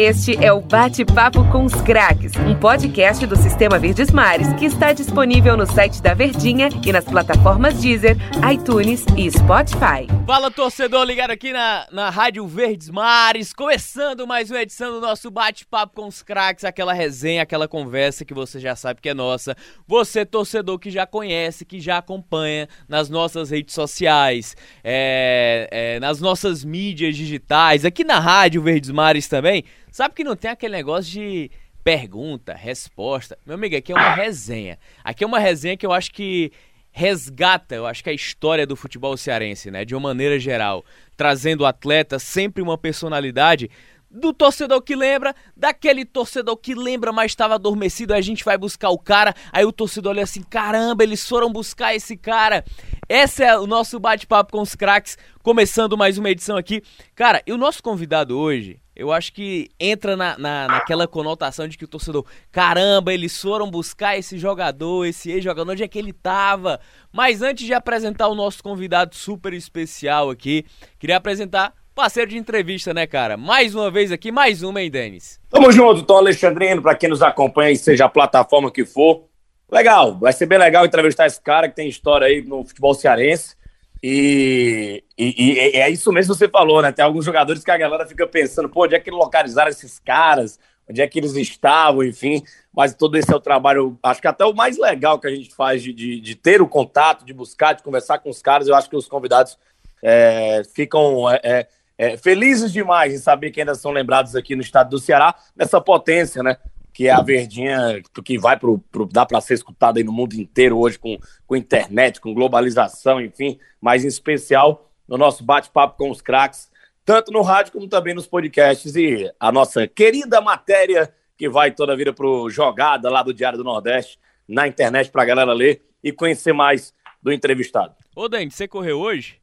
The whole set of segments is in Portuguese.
Este é o Bate-Papo com os Craques, um podcast do Sistema Verdes Mares que está disponível no site da Verdinha e nas plataformas Deezer, iTunes e Spotify. Fala, torcedor, ligado aqui na, na Rádio Verdes Mares, começando mais uma edição do nosso Bate-Papo com os Craques, aquela resenha, aquela conversa que você já sabe que é nossa. Você, torcedor, que já conhece, que já acompanha nas nossas redes sociais, é, é, nas nossas mídias digitais, aqui na Rádio Verdes Mares também. Sabe que não tem aquele negócio de pergunta, resposta. Meu amigo, aqui é uma resenha. Aqui é uma resenha que eu acho que resgata, eu acho que a história do futebol cearense, né, de uma maneira geral, trazendo o atleta sempre uma personalidade do torcedor que lembra, daquele torcedor que lembra, mas estava adormecido, aí a gente vai buscar o cara, aí o torcedor olha assim, caramba, eles foram buscar esse cara. Esse é o nosso bate-papo com os craques, começando mais uma edição aqui. Cara, e o nosso convidado hoje, eu acho que entra na, na, naquela conotação de que o torcedor, caramba, eles foram buscar esse jogador, esse ex-jogador, onde é que ele tava? Mas antes de apresentar o nosso convidado super especial aqui, queria apresentar parceiro de entrevista, né, cara? Mais uma vez aqui, mais uma, hein, Denis? Tamo junto, Tom Alexandrino, para quem nos acompanha, seja a plataforma que for. Legal, vai ser bem legal entrevistar esse cara que tem história aí no futebol cearense. E, e, e, é isso mesmo que você falou, né? Tem alguns jogadores que a galera fica pensando, pô, onde é que localizaram esses caras? Onde é que eles estavam, enfim. Mas todo esse é o trabalho, acho que até o mais legal que a gente faz de, de, de ter o contato, de buscar, de conversar com os caras. Eu acho que os convidados é, ficam é, é, é felizes demais em saber que ainda são lembrados aqui no estado do Ceará, nessa potência, né? Que é a verdinha que vai pro, pro dá para ser escutada aí no mundo inteiro hoje com, com internet, com globalização, enfim, mas em especial no nosso bate-papo com os craques, tanto no rádio como também nos podcasts e a nossa querida matéria que vai toda a vida pro Jogada lá do Diário do Nordeste na internet para a galera ler e conhecer mais do entrevistado. Ô, Dante, você correu hoje?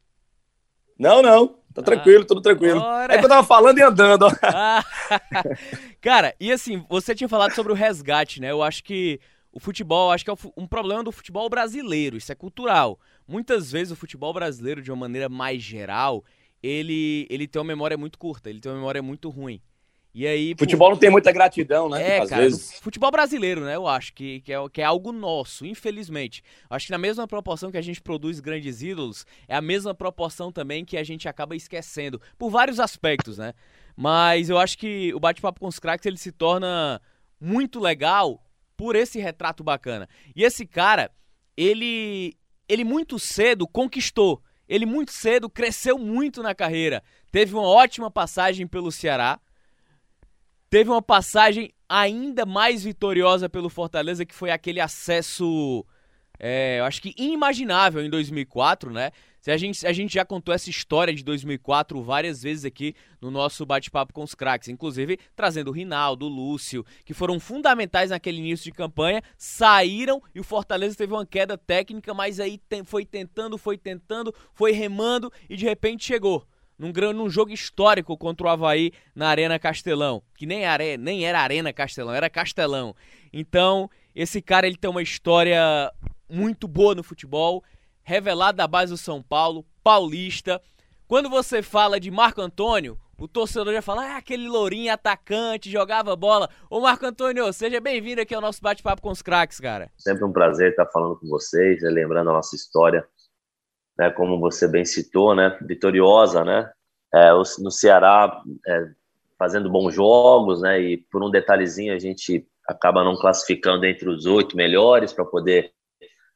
Não, não. Tá tranquilo, tudo tranquilo. Ora. É que eu tava falando e andando. Ah, cara, e assim, você tinha falado sobre o resgate, né? Eu acho que o futebol, acho que é um problema do futebol brasileiro, isso é cultural. Muitas vezes o futebol brasileiro, de uma maneira mais geral, ele, ele tem uma memória muito curta, ele tem uma memória muito ruim. E aí, futebol não tem muita gratidão, né? É, Às cara, vezes. futebol brasileiro, né? Eu acho que, que, é, que é algo nosso, infelizmente. Acho que na mesma proporção que a gente produz grandes ídolos, é a mesma proporção também que a gente acaba esquecendo, por vários aspectos, né? Mas eu acho que o bate-papo com os craques ele se torna muito legal por esse retrato bacana. E esse cara, ele ele muito cedo conquistou. Ele muito cedo cresceu muito na carreira. Teve uma ótima passagem pelo Ceará teve uma passagem ainda mais vitoriosa pelo Fortaleza, que foi aquele acesso, é, eu acho que inimaginável em 2004, né? A gente, a gente já contou essa história de 2004 várias vezes aqui no nosso bate-papo com os craques, inclusive trazendo o Rinaldo, o Lúcio, que foram fundamentais naquele início de campanha, saíram e o Fortaleza teve uma queda técnica, mas aí tem, foi tentando, foi tentando, foi remando e de repente chegou num, num jogo histórico contra o Havaí na Arena Castelão, que nem, are, nem era Arena Castelão, era Castelão. Então, esse cara ele tem uma história muito boa no futebol, revelado da base do São Paulo, paulista. Quando você fala de Marco Antônio, o torcedor já fala, ah, aquele lourinho atacante, jogava bola. Ô Marco Antônio, seja bem-vindo aqui ao nosso bate-papo com os craques, cara. Sempre um prazer estar falando com vocês, lembrando a nossa história né, como você bem citou, né, vitoriosa, né, é, no Ceará é, fazendo bons jogos, né, e por um detalhezinho a gente acaba não classificando entre os oito melhores para poder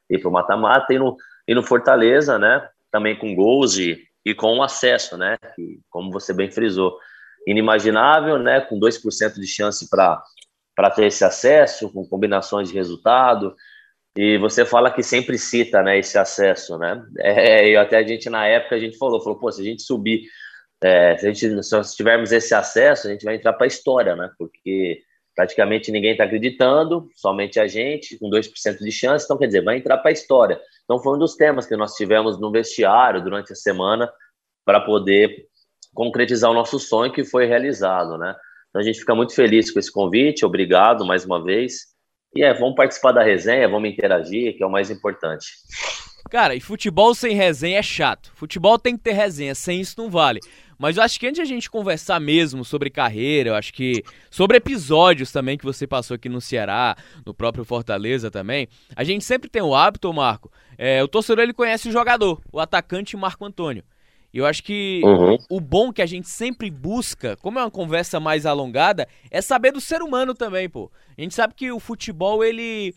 ir para o mata-mata, e no, e no Fortaleza, né, também com gols e, e com acesso, né, que, como você bem frisou, inimaginável, né, com 2% de chance para ter esse acesso, com combinações de resultado, e você fala que sempre cita, né, esse acesso, né? É, e até a gente na época a gente falou, falou, pô, se a gente subir, é, se a gente se nós tivermos esse acesso, a gente vai entrar para a história, né? Porque praticamente ninguém está acreditando, somente a gente, com 2% de chance, então quer dizer, vai entrar para a história. Então foi um dos temas que nós tivemos no vestiário durante a semana para poder concretizar o nosso sonho que foi realizado, né? Então a gente fica muito feliz com esse convite, obrigado mais uma vez. E é, vamos participar da resenha, vamos interagir, que é o mais importante. Cara, e futebol sem resenha é chato. Futebol tem que ter resenha, sem isso não vale. Mas eu acho que antes de a gente conversar mesmo sobre carreira, eu acho que sobre episódios também que você passou aqui no Ceará, no próprio Fortaleza também, a gente sempre tem o hábito, Marco, é, o torcedor ele conhece o jogador, o atacante Marco Antônio. Eu acho que uhum. o bom que a gente sempre busca, como é uma conversa mais alongada, é saber do ser humano também, pô. A gente sabe que o futebol, ele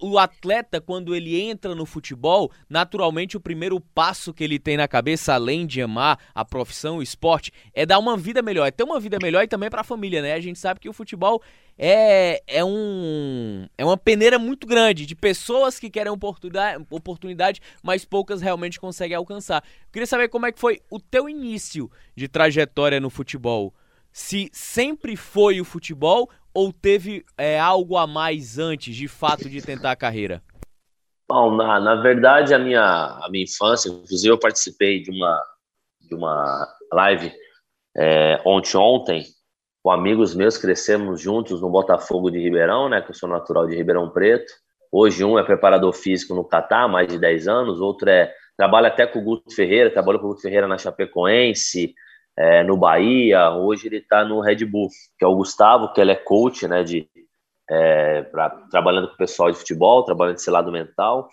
o atleta, quando ele entra no futebol, naturalmente o primeiro passo que ele tem na cabeça, além de amar a profissão, o esporte, é dar uma vida melhor, é ter uma vida melhor e também para a família, né? A gente sabe que o futebol é, é, um, é uma peneira muito grande de pessoas que querem oportunidade, oportunidade, mas poucas realmente conseguem alcançar. Eu queria saber como é que foi o teu início de trajetória no futebol. Se sempre foi o futebol ou teve é, algo a mais antes, de fato, de tentar a carreira? Bom, na, na verdade, a minha, a minha infância, inclusive eu participei de uma, de uma live é, ontem, ontem, com amigos meus, crescemos juntos no Botafogo de Ribeirão, né, que eu sou natural de Ribeirão Preto. Hoje um é preparador físico no Catar, mais de 10 anos, outro é trabalha até com o Guto Ferreira, trabalhou com o Guto Ferreira na Chapecoense, é, no Bahia, hoje ele está no Red Bull, que é o Gustavo, que ele é coach, né, de, é, pra, trabalhando com o pessoal de futebol, trabalhando esse lado mental,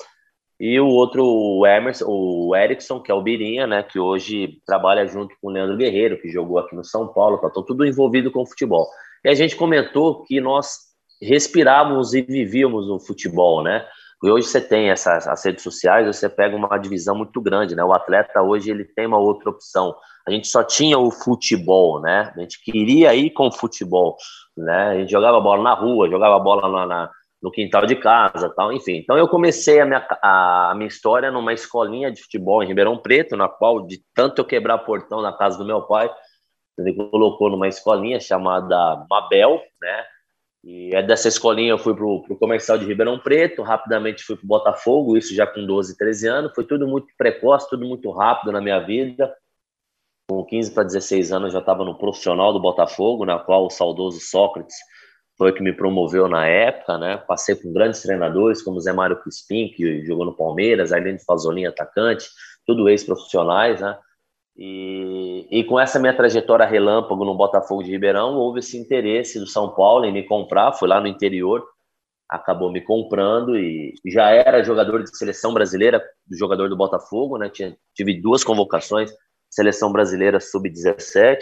e o outro, o Emerson, o Erickson, que é o Birinha, né, que hoje trabalha junto com o Leandro Guerreiro, que jogou aqui no São Paulo, tá tudo envolvido com o futebol. E a gente comentou que nós respirávamos e vivíamos o futebol, né, e hoje você tem essas as redes sociais, você pega uma divisão muito grande, né? O atleta hoje ele tem uma outra opção. A gente só tinha o futebol, né? A gente queria ir com o futebol, né? A gente jogava bola na rua, jogava bola na, na no quintal de casa, tal, enfim. Então eu comecei a minha, a, minha história numa escolinha de futebol em Ribeirão Preto, na qual de tanto eu quebrar portão na casa do meu pai, ele colocou numa escolinha chamada Mabel, né? E é dessa escolinha eu fui para o comercial de Ribeirão Preto, rapidamente fui para o Botafogo, isso já com 12, 13 anos. Foi tudo muito precoce, tudo muito rápido na minha vida. Com 15 para 16 anos já estava no profissional do Botafogo, na qual o saudoso Sócrates foi que me promoveu na época, né? Passei com grandes treinadores como Zé Mário Crispim, que jogou no Palmeiras, Arlindo Fazolin, atacante, tudo ex-profissionais, né? E, e, com essa minha trajetória relâmpago no Botafogo de Ribeirão, houve esse interesse do São Paulo em me comprar. Fui lá no interior, acabou me comprando e já era jogador de seleção brasileira, jogador do Botafogo, né? Tinha, tive duas convocações, seleção brasileira sub-17,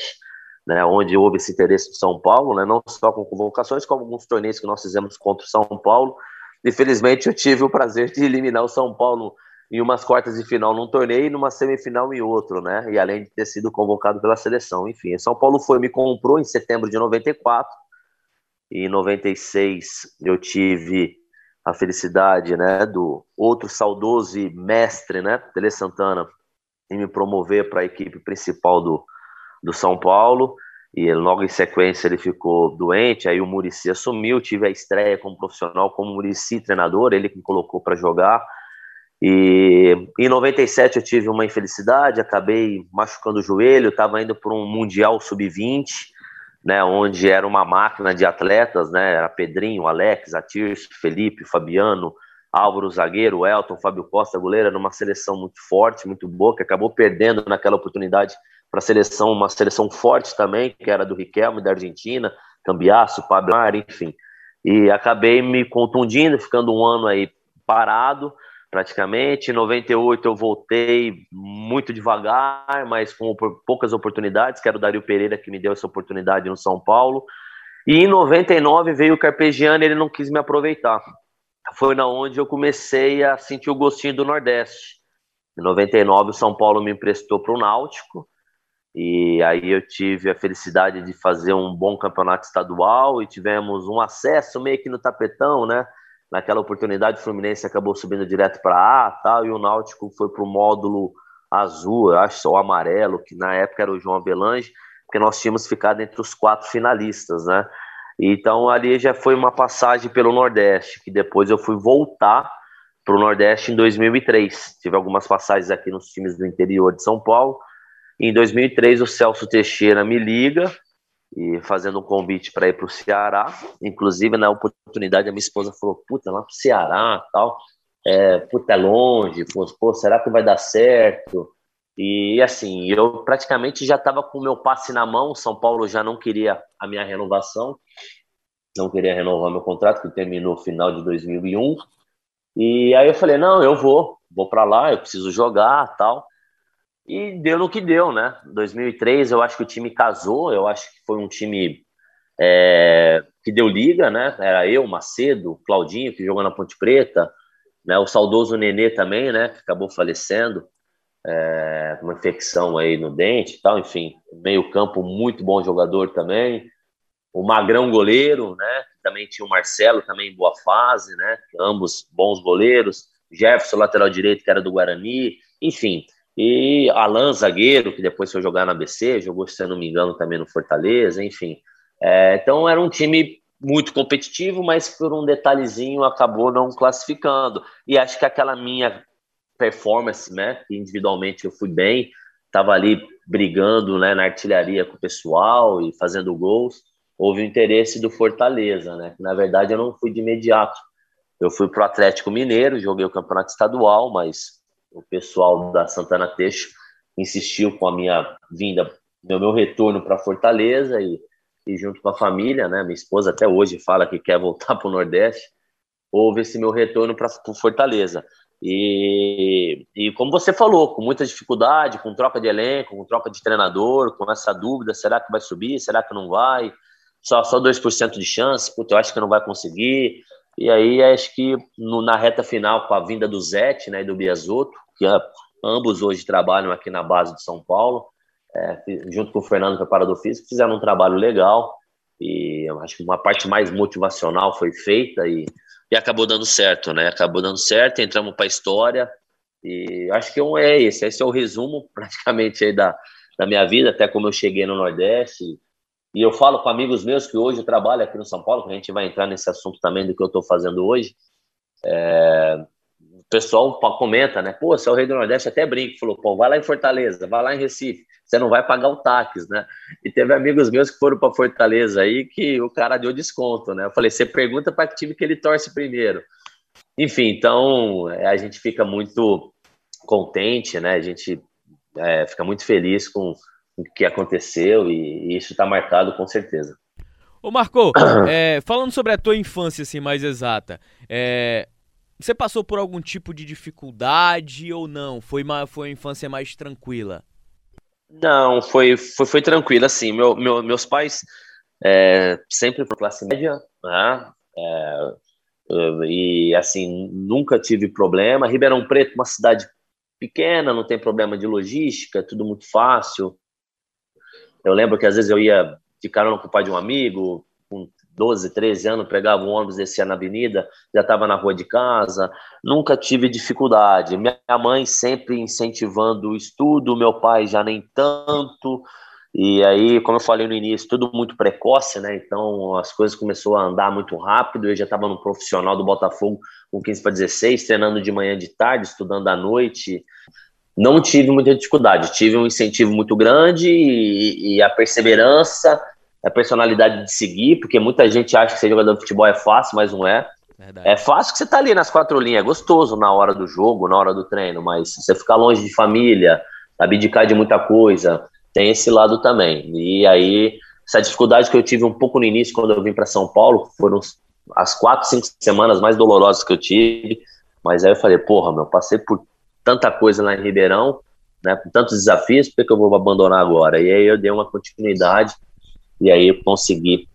né? Onde houve esse interesse do São Paulo, né? Não só com convocações, como alguns torneios que nós fizemos contra o São Paulo. Infelizmente, eu tive o prazer de eliminar o São Paulo em umas quartas de final num torneio e numa semifinal em outro, né? E além de ter sido convocado pela seleção. Enfim, São Paulo foi, me comprou em setembro de 94. E em 96 eu tive a felicidade, né, do outro saudoso e mestre, né, Tele Santana, em me promover para a equipe principal do, do São Paulo. E logo em sequência ele ficou doente, aí o Murici assumiu, tive a estreia como profissional, como Murici treinador, ele que me colocou para jogar e em 97 eu tive uma infelicidade, acabei machucando o joelho, estava indo para um Mundial Sub-20, né, onde era uma máquina de atletas, né, era Pedrinho, Alex, Atirso, Felipe, Fabiano, Álvaro Zagueiro, Elton, Fábio Costa, goleiro, era uma seleção muito forte, muito boa, que acabou perdendo naquela oportunidade para a seleção, uma seleção forte também, que era do Riquelme, da Argentina, Cambiaço, Pablo, enfim. E acabei me contundindo, ficando um ano aí parado, praticamente. Em 98 eu voltei muito devagar, mas com poucas oportunidades, que era o Dario Pereira que me deu essa oportunidade no São Paulo. E em 99 veio o Carpegiani, ele não quis me aproveitar. Foi na onde eu comecei a sentir o gostinho do Nordeste. Em 99 o São Paulo me emprestou para o Náutico. E aí eu tive a felicidade de fazer um bom campeonato estadual e tivemos um acesso meio que no tapetão, né? Naquela oportunidade, o Fluminense acabou subindo direto para A tal, e o Náutico foi para o módulo azul, acho, só o amarelo, que na época era o João Avelange, porque nós tínhamos ficado entre os quatro finalistas, né? Então ali já foi uma passagem pelo Nordeste, que depois eu fui voltar para o Nordeste em 2003. Tive algumas passagens aqui nos times do interior de São Paulo. Em 2003, o Celso Teixeira me liga e fazendo um convite para ir para o Ceará. Inclusive, na oportunidade, a minha esposa falou: Puta, lá para o Ceará tal. É, puta, é longe. Pô, será que vai dar certo? E assim, eu praticamente já estava com o meu passe na mão. São Paulo já não queria a minha renovação, não queria renovar meu contrato, que terminou no final de 2001. E aí eu falei: não, eu vou, vou para lá, eu preciso jogar tal. E deu no que deu, né? 2003 eu acho que o time casou, eu acho que foi um time é, que deu liga, né? Era eu, Macedo, Claudinho, que jogou na Ponte Preta, né? O saudoso Nenê também, né? Que acabou falecendo é, uma infecção aí no dente e tal, enfim, meio campo muito bom jogador também, o Magrão goleiro, né, também tinha o Marcelo também em boa fase, né, ambos bons goleiros, Jefferson lateral direito que era do Guarani, enfim, e Alan zagueiro que depois foi jogar na ABC, jogou se não me engano também no Fortaleza, enfim, é, então era um time muito competitivo, mas por um detalhezinho acabou não classificando. E acho que aquela minha performance, né? Individualmente eu fui bem, estava ali brigando né, na artilharia com o pessoal e fazendo gols. Houve o interesse do Fortaleza, né? Na verdade, eu não fui de imediato. Eu fui para o Atlético Mineiro, joguei o campeonato estadual, mas o pessoal da Santana Teixo insistiu com a minha vinda, meu, meu retorno para Fortaleza e, e junto com a família, né? Minha esposa até hoje fala que quer voltar para o Nordeste. Houve esse meu retorno para Fortaleza. E, e como você falou, com muita dificuldade, com troca de elenco, com troca de treinador, com essa dúvida, será que vai subir, será que não vai? Só, só 2% de chance, puta, eu acho que não vai conseguir. E aí acho que no, na reta final, com a vinda do Zete né, e do Biasotto, que ambos hoje trabalham aqui na base de São Paulo, é, junto com o Fernando, preparador físico, fizeram um trabalho legal. E acho que uma parte mais motivacional foi feita e e acabou dando certo, né? Acabou dando certo, entramos para a história e acho que é esse, esse é o resumo praticamente aí da, da minha vida, até como eu cheguei no Nordeste. E eu falo com amigos meus que hoje trabalham aqui no São Paulo, que a gente vai entrar nesse assunto também do que eu estou fazendo hoje. É, pessoal comenta, né? Pô, você é o rei do Nordeste, até brinco, falou, pô, vai lá em Fortaleza, vai lá em Recife você não vai pagar o táxi, né? E teve amigos meus que foram para Fortaleza aí que o cara deu desconto, né? Eu falei, você pergunta para que time que ele torce primeiro. Enfim, então é, a gente fica muito contente, né? A gente é, fica muito feliz com o que aconteceu e, e isso está marcado com certeza. Ô Marco, é, falando sobre a tua infância assim mais exata, é, você passou por algum tipo de dificuldade ou não? Foi uma, foi uma infância mais tranquila? Não, foi, foi, foi tranquilo, assim, meu, meu, meus pais é, sempre por classe média, né, é, e assim, nunca tive problema, Ribeirão Preto, uma cidade pequena, não tem problema de logística, tudo muito fácil, eu lembro que às vezes eu ia de carona com o pai de um amigo, com 12, 13 anos, pegava um ônibus, descia na avenida, já estava na rua de casa, nunca tive dificuldade. Minha mãe sempre incentivando o estudo, meu pai já nem tanto. E aí, como eu falei no início, tudo muito precoce, né? Então as coisas começaram a andar muito rápido. Eu já estava no profissional do Botafogo com 15 para 16, treinando de manhã de tarde, estudando à noite. Não tive muita dificuldade, tive um incentivo muito grande e, e a perseverança a personalidade de seguir, porque muita gente acha que ser jogador de futebol é fácil, mas não é. Verdade. É fácil que você tá ali nas quatro linhas, é gostoso na hora do jogo, na hora do treino, mas você ficar longe de família, abdicar de muita coisa, tem esse lado também. E aí, essa dificuldade que eu tive um pouco no início, quando eu vim para São Paulo, foram as quatro, cinco semanas mais dolorosas que eu tive, mas aí eu falei, porra, meu, passei por tanta coisa lá em Ribeirão, né, com tantos desafios, por que eu vou abandonar agora? E aí eu dei uma continuidade, e aí eu consegui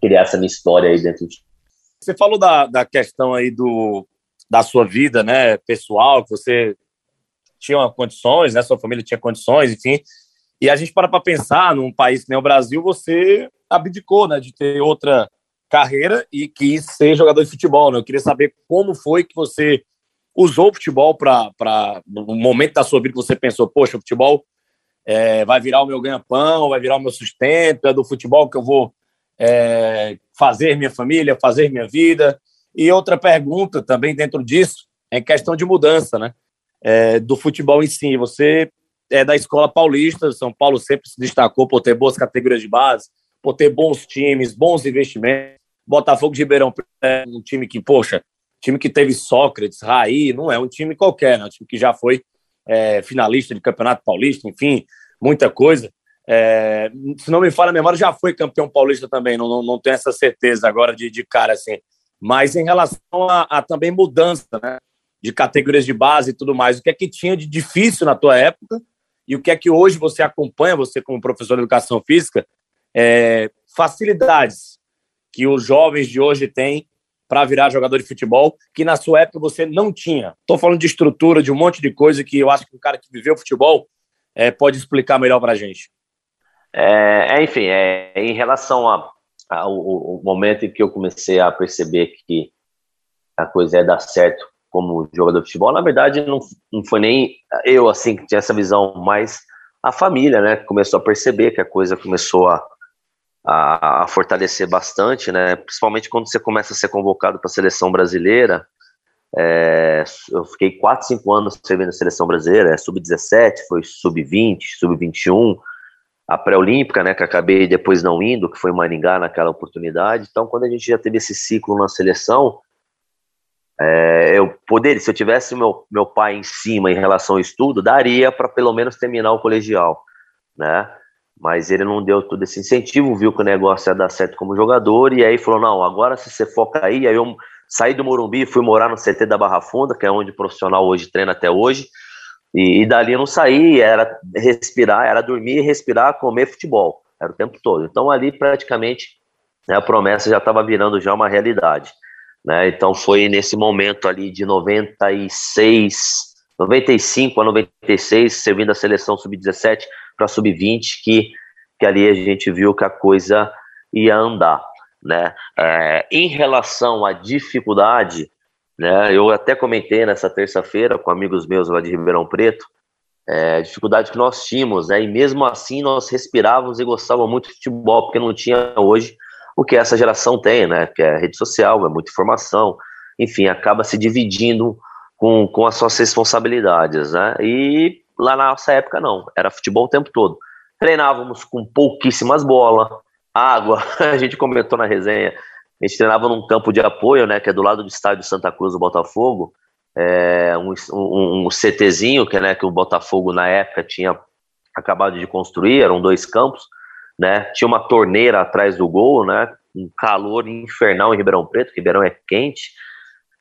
criar essa minha história aí dentro de... Você falou da, da questão aí do, da sua vida, né, pessoal, que você tinha condições, né, sua família tinha condições, enfim, e a gente para para pensar, num país que nem o Brasil, você abdicou, né, de ter outra carreira e quis ser jogador de futebol, né? Eu queria saber como foi que você usou o futebol para no momento da sua vida que você pensou, poxa, o futebol é, vai virar o meu ganha-pão, vai virar o meu sustento, é do futebol que eu vou é, fazer minha família, fazer minha vida. E outra pergunta também dentro disso é questão de mudança, né? É, do futebol em si. Você é da escola paulista, São Paulo sempre se destacou por ter boas categorias de base, por ter bons times, bons investimentos. Botafogo de Ribeirão é um time que, poxa, time que teve Sócrates, Raí, não é um time qualquer, né? Um time que já foi é, finalista de Campeonato Paulista, enfim, muita coisa. É, se não me falha a memória, já foi campeão paulista também, não, não, não tenho essa certeza agora de, de cara assim. Mas em relação a, a, também mudança né, de categorias de base e tudo mais, o que é que tinha de difícil na tua época e o que é que hoje você acompanha, você como professor de educação física, é, facilidades que os jovens de hoje têm para virar jogador de futebol, que na sua época você não tinha. Estou falando de estrutura, de um monte de coisa que eu acho que um cara que viveu futebol é, pode explicar melhor para a gente. É, é, enfim, é, em relação ao momento em que eu comecei a perceber que a coisa ia dar certo como jogador de futebol, na verdade não, não foi nem eu assim que tinha essa visão, mas a família, né, começou a perceber que a coisa começou a, a, a fortalecer bastante, né, principalmente quando você começa a ser convocado para a seleção brasileira. É, eu fiquei 4, 5 anos servindo a seleção brasileira, é sub-17, foi sub-20, sub-21, a pré-olímpica, né, que acabei depois não indo, que foi em Maringá naquela oportunidade. Então, quando a gente já teve esse ciclo na seleção, é, eu poderia, se eu tivesse meu, meu pai em cima em relação ao estudo, daria para pelo menos terminar o colegial, né? Mas ele não deu todo esse incentivo, viu que o negócio ia dar certo como jogador, e aí falou: não, agora se você foca aí, aí eu saí do Morumbi e fui morar no CT da Barra Funda, que é onde o profissional hoje treina até hoje. E, e dali eu não saí, era respirar, era dormir, respirar, comer futebol, era o tempo todo. Então ali praticamente né, a promessa já estava virando já uma realidade. Né? Então foi nesse momento ali de 96, 95 a 96, servindo a seleção sub-17 para sub-20, que, que ali a gente viu que a coisa ia andar. Né? É, em relação à dificuldade, né? Eu até comentei nessa terça-feira com amigos meus lá de Ribeirão Preto, é, dificuldade que nós tínhamos, né? E mesmo assim nós respirávamos e gostávamos muito de futebol, porque não tinha hoje o que essa geração tem, né? Que é rede social, é muita informação, enfim, acaba se dividindo com, com as suas responsabilidades, né? E lá na nossa época não, era futebol o tempo todo. Treinávamos com pouquíssimas bolas, água, a gente comentou na resenha, a gente treinava num campo de apoio, né, que é do lado do estádio Santa Cruz do Botafogo, é, um, um, um CTzinho que, né, que o Botafogo na época tinha acabado de construir, eram dois campos, né, tinha uma torneira atrás do gol, né, um calor infernal em Ribeirão Preto, Ribeirão é quente,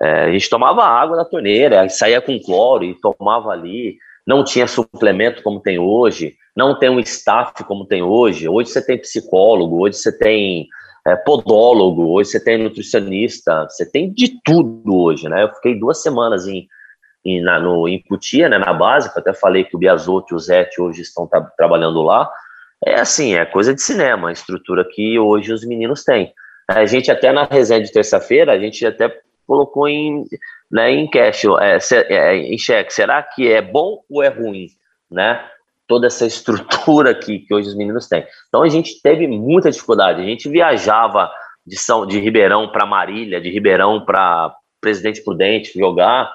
é, a gente tomava água da torneira, saía com cloro e tomava ali, não tinha suplemento como tem hoje, não tem um staff como tem hoje, hoje você tem psicólogo, hoje você tem é, podólogo, hoje você tem nutricionista, você tem de tudo hoje, né? Eu fiquei duas semanas em, em, na, no, em Putia, né, na básica, até falei que o Biasotti e o Zete hoje estão tra trabalhando lá. É assim, é coisa de cinema, a estrutura que hoje os meninos têm. A gente até na resenha de terça-feira, a gente até colocou em, né, em cash, é, é, em cheque, será que é bom ou é ruim, né? toda essa estrutura que, que hoje os meninos têm. Então a gente teve muita dificuldade. A gente viajava de São de Ribeirão para Marília, de Ribeirão para Presidente Prudente jogar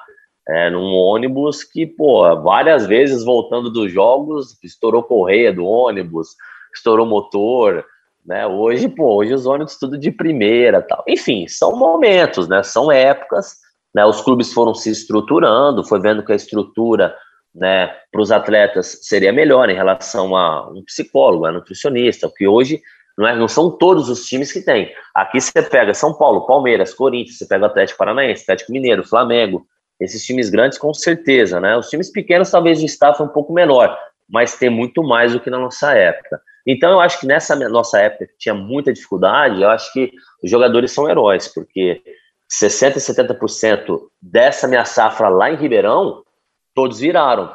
é, num ônibus que, pô, várias vezes voltando dos jogos, estourou correia do ônibus, estourou motor, né? Hoje, pô, hoje os ônibus tudo de primeira, tal. Enfim, são momentos, né? São épocas, né? Os clubes foram se estruturando, foi vendo que a estrutura né, para os atletas seria melhor em relação a um psicólogo, a nutricionista, porque hoje não, é, não são todos os times que tem. Aqui você pega São Paulo, Palmeiras, Corinthians, você pega o Atlético Paranaense, Atlético Mineiro, Flamengo, esses times grandes com certeza, né? Os times pequenos talvez o staff é um pouco menor, mas tem muito mais do que na nossa época. Então eu acho que nessa nossa época que tinha muita dificuldade, eu acho que os jogadores são heróis, porque 60 e 70% dessa minha safra lá em Ribeirão todos viraram.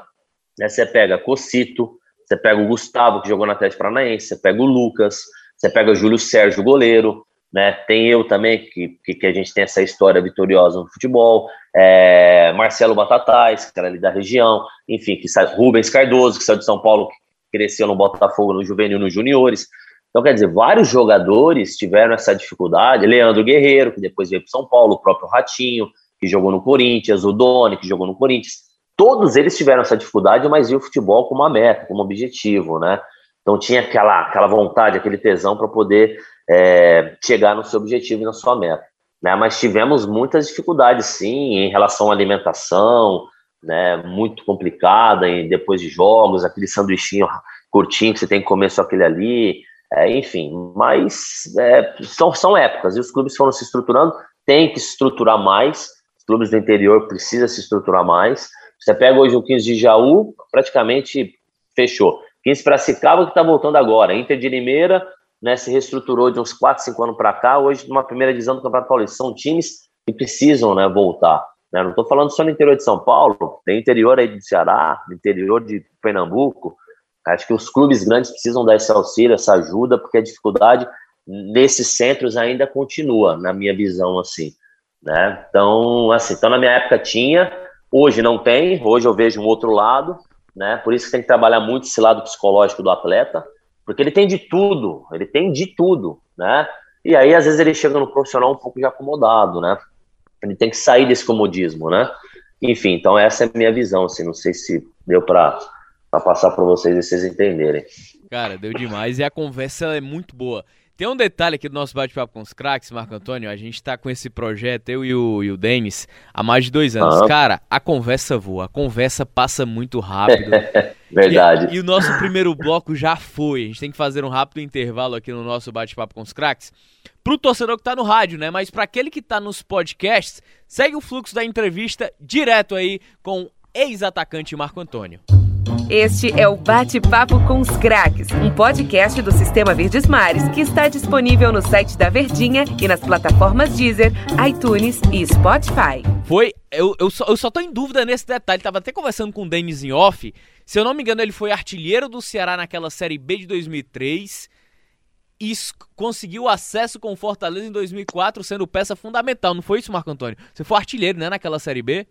Né? Você pega Cocito, você pega o Gustavo, que jogou na Atlético Paranaense, você pega o Lucas, você pega o Júlio Sérgio, goleiro, né? Tem eu também, que, que, a gente tem essa história vitoriosa no futebol, é, Marcelo Batatais, que era ali da região, enfim, que Rubens Cardoso, que saiu de São Paulo, que cresceu no Botafogo, no Juvenil, nos Juniores. Então, quer dizer, vários jogadores tiveram essa dificuldade. Leandro Guerreiro, que depois veio para São Paulo, o próprio Ratinho, que jogou no Corinthians, o Doni, que jogou no Corinthians todos eles tiveram essa dificuldade, mas viu o futebol como uma meta, como objetivo, né? Então tinha aquela, aquela vontade, aquele tesão para poder é, chegar no seu objetivo e na sua meta. Né? Mas tivemos muitas dificuldades, sim, em relação à alimentação, né, muito complicada, e depois de jogos, aquele sanduichinho curtinho que você tem que comer só aquele ali, é, enfim, mas é, são, são épocas, e os clubes foram se estruturando, tem que estruturar mais, os clubes do interior precisam se estruturar mais, você pega hoje o 15 de Jaú, praticamente fechou. 15 Piracicaba que está voltando agora, Inter de Limeira, né, se reestruturou de uns 4, 5 anos para cá, hoje numa primeira divisão do Campeonato Paulista, são times que precisam né, voltar, né? Não estou falando só no interior de São Paulo, tem interior aí do Ceará, interior de Pernambuco. Acho que os clubes grandes precisam dar esse auxílio, essa ajuda, porque a dificuldade nesses centros ainda continua, na minha visão, assim. Né? Então, assim, então na minha época tinha, hoje não tem, hoje eu vejo um outro lado, né? Por isso que tem que trabalhar muito esse lado psicológico do atleta, porque ele tem de tudo, ele tem de tudo, né? E aí, às vezes, ele chega no profissional um pouco já acomodado, né? Ele tem que sair desse comodismo, né? Enfim, então essa é a minha visão, assim, não sei se deu para passar para vocês e vocês entenderem. Cara, deu demais e a conversa é muito boa. Tem um detalhe aqui do nosso bate-papo com os craques, Marco Antônio. A gente tá com esse projeto, eu e o, e o Denis, há mais de dois anos. Ah. Cara, a conversa voa, a conversa passa muito rápido. Verdade. E, e, o nosso primeiro bloco já foi. A gente tem que fazer um rápido intervalo aqui no nosso bate-papo com os craques. Pro torcedor que tá no rádio, né? Mas para aquele que tá nos podcasts, segue o fluxo da entrevista direto aí com ex-atacante Marco Antônio. Este é o Bate-Papo com os Craques, um podcast do Sistema Verdes Mares que está disponível no site da Verdinha e nas plataformas Deezer, iTunes e Spotify. Foi, eu, eu, só, eu só tô em dúvida nesse detalhe, tava até conversando com o Denis em off. Se eu não me engano, ele foi artilheiro do Ceará naquela Série B de 2003 e conseguiu acesso com o Fortaleza em 2004, sendo peça fundamental. Não foi isso, Marco Antônio? Você foi artilheiro, né, naquela Série B?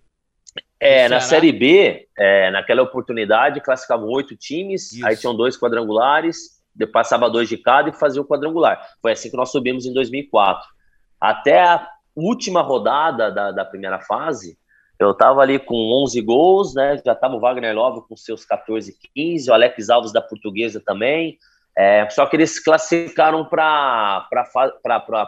É, na Série B, é, naquela oportunidade, classificavam oito times, Isso. aí tinham dois quadrangulares, passava dois de cada e fazia o quadrangular. Foi assim que nós subimos em 2004. Até a última rodada da, da primeira fase, eu estava ali com 11 gols, né? Já estava o Wagner Love com seus 14, 15, o Alex Alves da Portuguesa também. É, só que eles classificaram para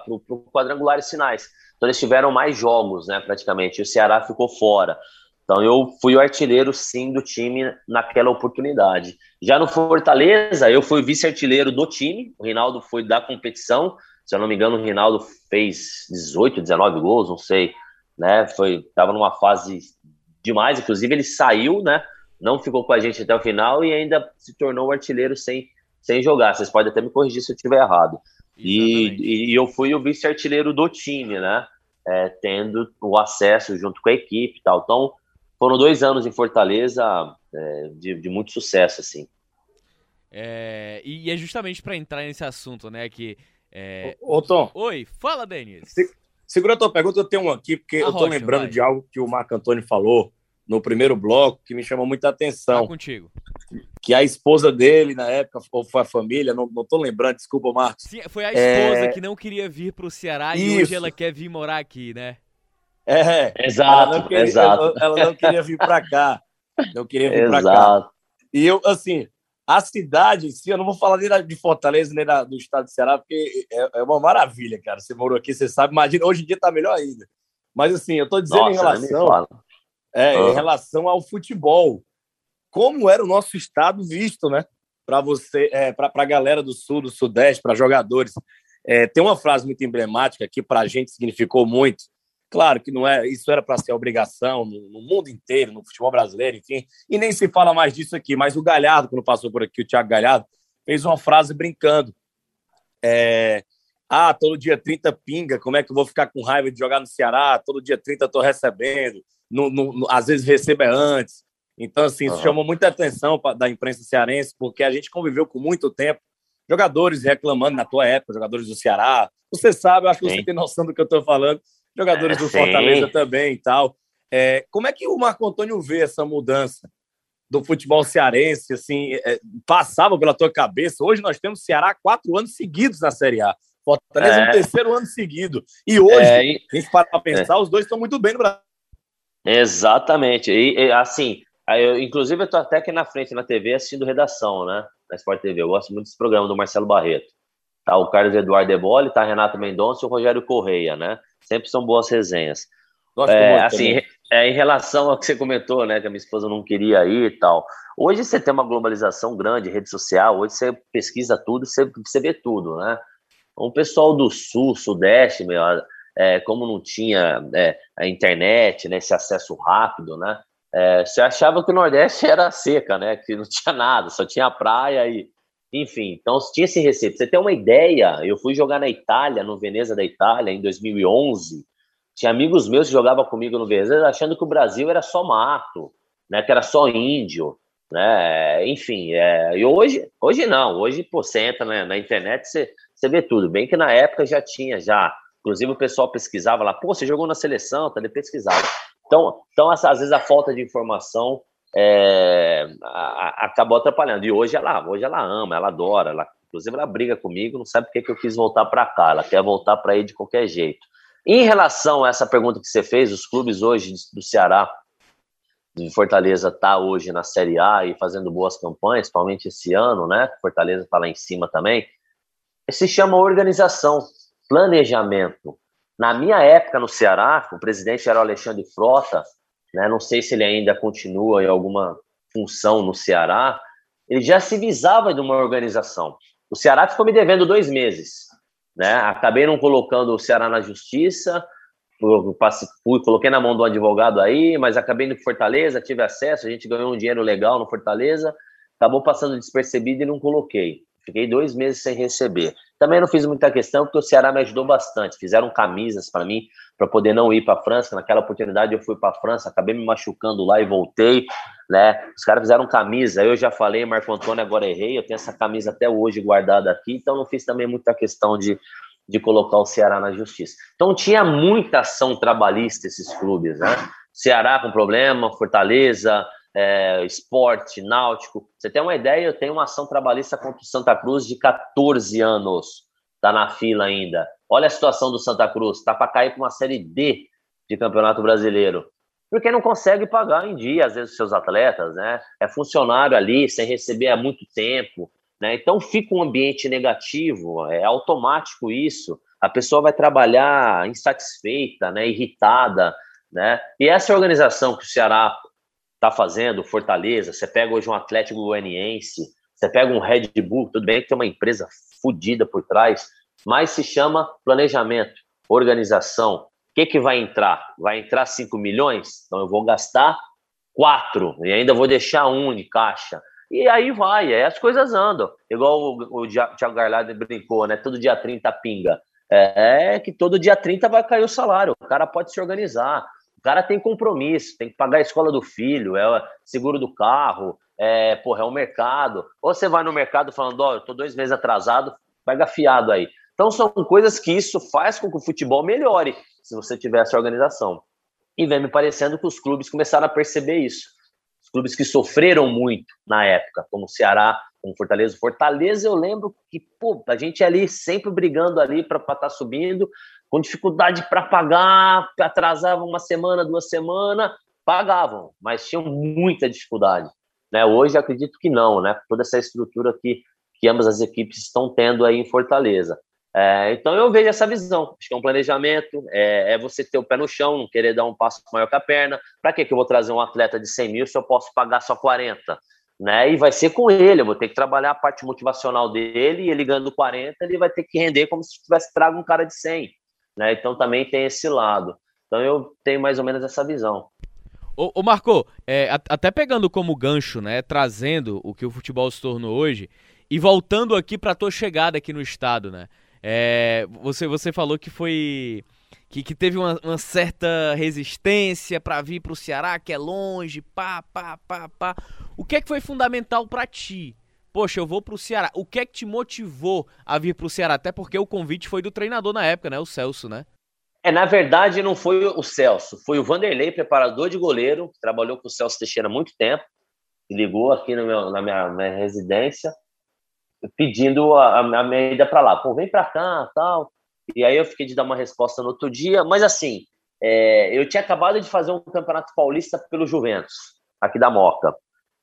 o quadrangulares finais. Então eles tiveram mais jogos, né? Praticamente. E o Ceará ficou fora. Então eu fui o artilheiro sim do time naquela oportunidade. Já no Fortaleza, eu fui vice-artilheiro do time, o Rinaldo foi da competição. Se eu não me engano, o Rinaldo fez 18, 19 gols, não sei, né? Foi tava numa fase demais, inclusive ele saiu, né? Não ficou com a gente até o final e ainda se tornou artilheiro sem sem jogar. Vocês podem até me corrigir se eu estiver errado. E, e, eu fui o vice-artilheiro do time, né? É, tendo o acesso junto com a equipe e tal. Então, foram dois anos em Fortaleza é, de, de, muito sucesso, assim. É, e é justamente para entrar nesse assunto, né, que... É... Ô, ô, Tom. Oi, fala, Denis. Se, segura a tua pergunta, eu tenho um aqui, porque a eu tô Rocha, lembrando vai. de algo que o Marco Antônio falou no primeiro bloco que me chamou muita atenção. Tá contigo. Que a esposa dele, na época, ou foi a família, não, não tô lembrando, desculpa, Marcos. Sim, foi a esposa é... que não queria vir para o Ceará Isso. e hoje ela quer vir morar aqui, né? É, exato, ela queria, exato. Ela, ela, não queria vir para cá. Não queria vir para cá. E eu, assim, a cidade em si, eu não vou falar nem de Fortaleza, nem da, do estado do Ceará, porque é, é, uma maravilha, cara. Você morou aqui, você sabe, imagina, hoje em dia tá melhor ainda. Mas, assim, eu tô dizendo Nossa, em relação. É, uhum. em relação ao futebol. Como era o nosso estado visto, né? Para você, é, para a galera do sul, do sudeste, para jogadores. É, tem uma frase muito emblemática que para a gente significou muito, Claro que não é, isso era para ser obrigação no, no, mundo inteiro, no futebol brasileiro, enfim, e nem se fala mais disso aqui. Mas o Galhardo, quando passou por aqui, o Thiago Galhardo, fez uma frase brincando. É, ah, todo dia 30 pinga, como é que eu vou ficar com raiva de jogar no Ceará? Todo dia 30 estou recebendo, no, no, às vezes recebo é antes. Então, assim, isso uhum. chamou muita atenção da imprensa cearense, porque a gente conviveu com muito tempo jogadores reclamando na tua época, jogadores do Ceará. Você sabe, eu acho que Sim. você tem noção do que eu estou falando jogadores é, do Fortaleza também e tal. É, como é que o Marco Antônio vê essa mudança do futebol cearense? Assim, é, passava pela tua cabeça? Hoje nós temos Ceará quatro anos seguidos na Série A. Fortaleza é. no terceiro ano seguido. E hoje, é, e... a gente para pensar, os dois estão muito bem no Brasil. Exatamente. E, e assim, eu, inclusive eu estou até aqui na frente na TV assistindo redação, né? Na Sport TV. Eu gosto muito desse programa do Marcelo Barreto. Tá o Carlos Eduardo Eboli, tá Renato Mendonça e o Rogério Correia, né? Sempre são boas resenhas. Gosto é, assim, é, em relação ao que você comentou, né, que a minha esposa não queria ir e tal. Hoje você tem uma globalização grande, rede social, hoje você pesquisa tudo, você, você vê tudo, né? O pessoal do sul, sudeste, meu, é, como não tinha é, a internet, né, esse acesso rápido, né? É, você achava que o Nordeste era seca, né? Que não tinha nada, só tinha praia e. Enfim, então tinha esse receito. Você tem uma ideia? Eu fui jogar na Itália, no Veneza da Itália, em 2011. Tinha amigos meus que jogavam comigo no Veneza achando que o Brasil era só mato, né? Que era só índio, né? Enfim, é, e hoje, hoje não. Hoje, pô, você entra na, na internet, você, você vê tudo. Bem que na época já tinha, já Inclusive o pessoal pesquisava lá, pô, você jogou na seleção, tá? Ele pesquisava. Então, então às vezes a falta de informação é, a, a, acabou atrapalhando. E hoje ela, hoje ela ama, ela adora, ela, inclusive ela briga comigo, não sabe por que, eu quis voltar para cá, ela quer voltar para aí de qualquer jeito. Em relação a essa pergunta que você fez, os clubes hoje do Ceará, de Fortaleza está hoje na Série A e fazendo boas campanhas, principalmente esse ano, né? Fortaleza está lá em cima também. Se chama organização planejamento. Na minha época no Ceará, o presidente era o Alexandre Frota, né, não sei se ele ainda continua em alguma função no Ceará, ele já se visava de uma organização. O Ceará ficou me devendo dois meses. Né? Acabei não colocando o Ceará na justiça, fui, coloquei na mão do advogado aí, mas acabei para Fortaleza, tive acesso, a gente ganhou um dinheiro legal no Fortaleza, acabou passando despercebido e não coloquei. Fiquei dois meses sem receber. Também não fiz muita questão, porque o Ceará me ajudou bastante. Fizeram camisas para mim, para poder não ir para a França. Naquela oportunidade eu fui para a França, acabei me machucando lá e voltei. Né? Os caras fizeram camisa. Eu já falei, Marco Antônio, agora errei. Eu tenho essa camisa até hoje guardada aqui, então não fiz também muita questão de, de colocar o Ceará na justiça. Então tinha muita ação trabalhista esses clubes, né? Ceará com problema, Fortaleza, é, esporte, náutico. Você tem uma ideia? Eu tenho uma ação trabalhista contra o Santa Cruz de 14 anos. Está na fila ainda. Olha a situação do Santa Cruz. Está para cair para uma Série D de Campeonato Brasileiro. Porque não consegue pagar em dia, às vezes, seus atletas, né? É funcionário ali, sem receber há muito tempo. Né? Então fica um ambiente negativo, é automático isso. A pessoa vai trabalhar insatisfeita, né? irritada. Né? E essa organização que o Ceará está fazendo, Fortaleza, você pega hoje um Atlético Goianiense, você pega um Red Bull, tudo bem que tem uma empresa fodida por trás, mas se chama planejamento, organização. O que, que vai entrar? Vai entrar 5 milhões? Então eu vou gastar 4 e ainda vou deixar um de caixa. E aí vai, aí as coisas andam. Igual o, o Thiago Garlado brincou, né? Todo dia 30 pinga. É, é que todo dia 30 vai cair o salário. O cara pode se organizar cara tem compromisso, tem que pagar a escola do filho, é seguro do carro, é, porra, é o mercado. Ou você vai no mercado falando, ó, oh, eu tô dois meses atrasado, vai gafiado aí. Então são coisas que isso faz com que o futebol melhore, se você tiver essa organização. E vem me parecendo que os clubes começaram a perceber isso. Os clubes que sofreram muito na época, como o Ceará, como Fortaleza. Fortaleza, eu lembro que, pô, a gente ali sempre brigando ali para estar tá subindo, com dificuldade para pagar, atrasavam uma semana, duas semanas, pagavam, mas tinham muita dificuldade. Né? Hoje acredito que não, né? Toda essa estrutura que, que ambas as equipes estão tendo aí em Fortaleza. É, então eu vejo essa visão. Acho que é um planejamento, é, é, você ter o pé no chão, não querer dar um passo maior que a perna. Para que eu vou trazer um atleta de 100 mil se eu posso pagar só 40? Né? E vai ser com ele, eu vou ter que trabalhar a parte motivacional dele, e ele ganhando 40, ele vai ter que render como se tivesse trago um cara de 100 né? Então também tem esse lado. Então eu tenho mais ou menos essa visão. Ô, ô Marco, é, até pegando como gancho, né, trazendo o que o futebol se tornou hoje e voltando aqui para tua chegada aqui no estado, né? É, você, você falou que foi que, que teve uma, uma certa resistência para vir para o Ceará, que é longe, pá, pá, pá, pá. O que é que foi fundamental para ti poxa, eu vou pro Ceará. O que é que te motivou a vir pro Ceará? Até porque o convite foi do treinador na época, né? O Celso, né? É, na verdade, não foi o Celso, foi o Vanderlei, preparador de goleiro, que trabalhou com o Celso Teixeira há muito tempo, ligou aqui meu, na minha, minha, residência, pedindo a, a minha ida para lá. Pô, vem para cá, tal. E aí eu fiquei de dar uma resposta no outro dia, mas assim, é, eu tinha acabado de fazer um campeonato paulista pelo Juventus, aqui da Moca.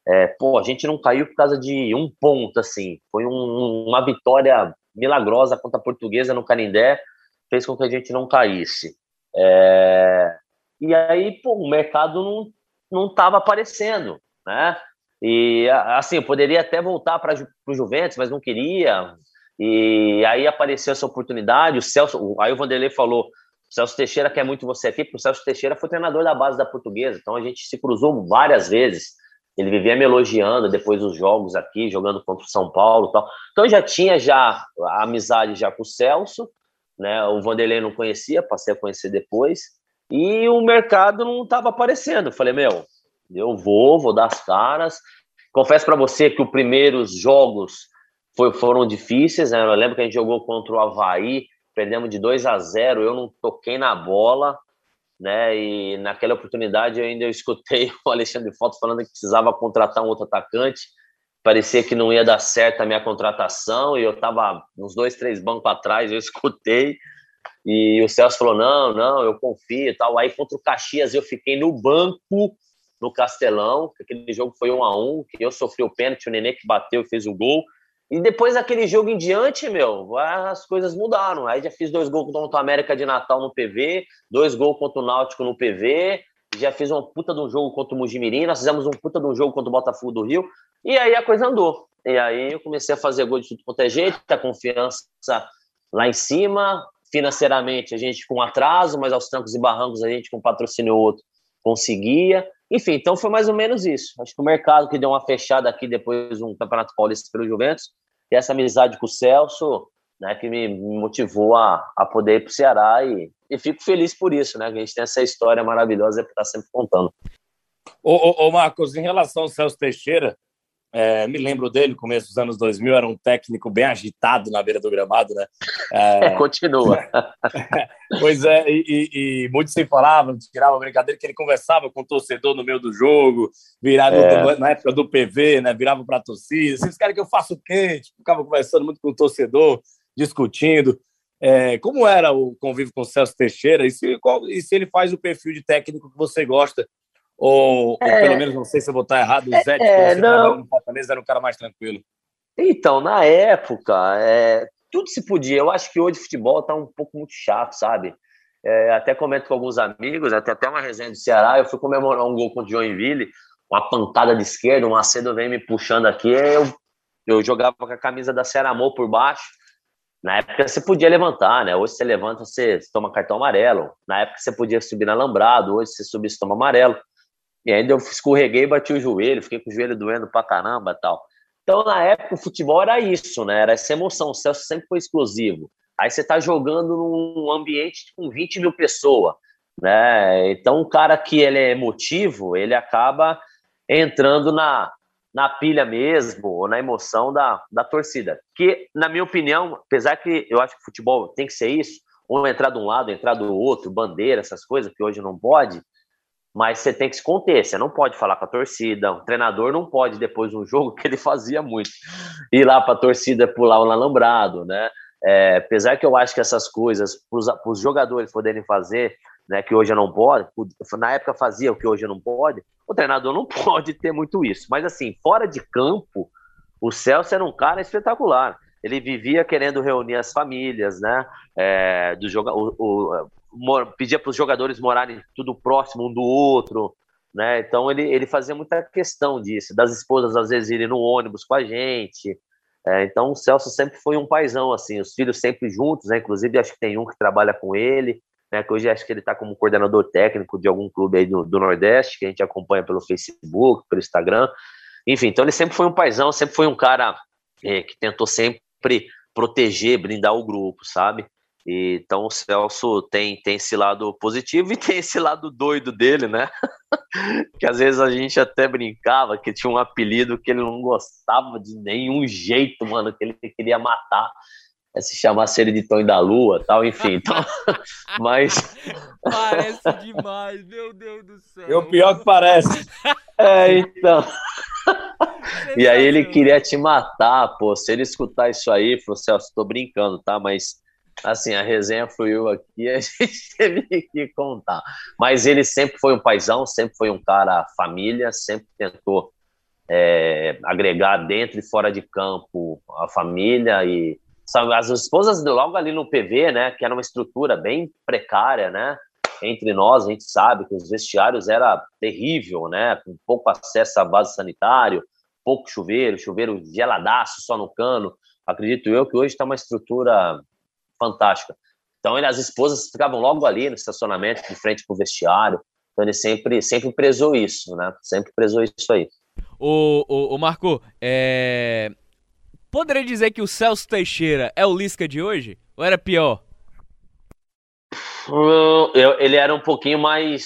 É, pô, a gente não caiu por causa de um ponto, assim. Foi um, uma vitória milagrosa contra a Portuguesa no Canindé, fez com que a gente não caísse. É, E aí, pô, o mercado não não estava aparecendo, né? E assim, eu poderia até voltar para o Juventus, mas não queria. E aí apareceu essa oportunidade. O Celso, aí o Vanderlei falou: o Celso Teixeira quer muito você aqui, porque o Celso Teixeira foi treinador da base da Portuguesa, então a gente se cruzou várias vezes. Ele vivia me elogiando depois dos jogos aqui, jogando contra o São Paulo, tal. Então já tinha já a amizade já com o Celso, né? O Vanderlei não conhecia, passei a conhecer depois. E o mercado não estava aparecendo. Falei, meu, eu vou, vou dar as caras. Confesso para você que os primeiros jogos foi, foram difíceis. Né? Eu lembro que a gente jogou contra o Havaí, perdemos de 2 a 0. Eu não toquei na bola, né? E naquela oportunidade eu ainda escutei o Alexandre Foto falando que precisava contratar um outro atacante. Parecia que não ia dar certo a minha contratação e eu estava uns dois, três bancos atrás. Eu escutei e o Celso falou: não, não, eu confio e tal. Aí contra o Caxias eu fiquei no banco no Castelão, aquele jogo foi um a um, que eu sofri o pênalti, o Nenê que bateu e fez o gol. E depois daquele jogo em diante, meu, as coisas mudaram. Aí já fiz dois gols contra o América de Natal no PV, dois gols contra o Náutico no PV, já fiz uma puta de um jogo contra o Mujimirim, nós fizemos um puta de um jogo contra o Botafogo do Rio, e aí a coisa andou. E aí eu comecei a fazer gol de tudo quanto é jeito, a confiança lá em cima, financeiramente a gente com atraso, mas aos trancos e barrancos a gente com patrocínio outro conseguia. Enfim, então foi mais ou menos isso. Acho que o mercado que deu uma fechada aqui depois de um Campeonato Paulista pelo Juventus, e essa amizade com o Celso, né, que me motivou a, a poder ir para o Ceará e, e fico feliz por isso, né? Que a gente tem essa história maravilhosa para estar sempre contando. Ô, ô, ô, Marcos, em relação ao Celso Teixeira, é, me lembro dele, começo dos anos 2000, era um técnico bem agitado na beira do gramado, né? É, é continua. pois é, e, e, muitos se falavam, tirava brincadeira, que ele conversava com o torcedor no meio do jogo, virava é. na época do PV, né? Virava para a torcida. Vocês querem que eu faça o quê? Tipo, ficava conversando muito com o torcedor, discutindo. É, como era o convívio com o Celso Teixeira e se, qual, e se ele faz o perfil de técnico que você gosta ou, é, ou, pelo menos, não sei se eu vou estar errado, o Zé, é, que não. no Fortaleza, era um cara mais tranquilo. Então, na época, é, tudo se podia. Eu acho que hoje o futebol está um pouco muito chato, sabe? É, até comento com alguns amigos, até até uma resenha do Ceará, eu fui comemorar um gol contra o Joinville, uma pancada de esquerda, o Macedo vem me puxando aqui, eu, eu jogava com a camisa da Ceará Amor por baixo, na época você podia levantar, né? Hoje você levanta, você toma cartão amarelo. Na época você podia subir na alambrado, hoje você subir, você toma amarelo. E ainda eu escorreguei bati o joelho, fiquei com o joelho doendo pra caramba tal. Então, na época, o futebol era isso, né? Era essa emoção. O Celso sempre foi explosivo. Aí você tá jogando num ambiente com 20 mil pessoas, né? Então, o cara que ele é emotivo, ele acaba entrando na, na pilha mesmo, ou na emoção da, da torcida. Que, na minha opinião, apesar que eu acho que o futebol tem que ser isso, um entrar de um lado, entrar do outro, bandeira, essas coisas, que hoje não pode, mas você tem que se conter, você não pode falar com a torcida, o treinador não pode, depois de um jogo, que ele fazia muito, ir lá para a torcida pular o alambrado, né? É, apesar que eu acho que essas coisas, para os jogadores poderem fazer, né, que hoje não pode, na época fazia o que hoje não pode, o treinador não pode ter muito isso. Mas assim, fora de campo, o Celso era um cara espetacular. Ele vivia querendo reunir as famílias, né? É, do joga o, o, pedia para os jogadores morarem tudo próximo um do outro, né? Então ele, ele fazia muita questão disso, das esposas às vezes irem no ônibus com a gente. É, então o Celso sempre foi um paizão, assim, os filhos sempre juntos, né? Inclusive acho que tem um que trabalha com ele, né? Que hoje acho que ele está como coordenador técnico de algum clube aí do, do Nordeste, que a gente acompanha pelo Facebook, pelo Instagram. Enfim, então ele sempre foi um paizão, sempre foi um cara é, que tentou sempre proteger, blindar o grupo, sabe? E, então o Celso tem, tem esse lado positivo e tem esse lado doido dele, né? que às vezes a gente até brincava que tinha um apelido que ele não gostava de nenhum jeito, mano, que ele queria matar. É se chamasse ele de Tony da Lua tal, enfim. Então, mas. Parece demais, meu Deus do céu. É o pior que parece. É, então. e aí ele queria te matar, pô. Se ele escutar isso aí, falou, Celso, tô brincando, tá? Mas assim, a resenha fluiu aqui, a gente teve que contar. Mas ele sempre foi um paizão, sempre foi um cara família, sempre tentou é, agregar dentro e fora de campo a família e sabe, as esposas logo ali no PV, né, que era uma estrutura bem precária, né, entre nós, a gente sabe que os vestiários era terrível, né? Com pouco acesso à base sanitário, pouco chuveiro, chuveiro geladaço só no cano. Acredito eu que hoje está uma estrutura fantástica. Então, ele, as esposas ficavam logo ali no estacionamento, de frente para o vestiário. Então, ele sempre, sempre prezou isso, né? Sempre prezou isso aí. O, o, o Marco, é... poderia dizer que o Celso Teixeira é o Lisca de hoje? Ou era pior? Eu, ele era um pouquinho mais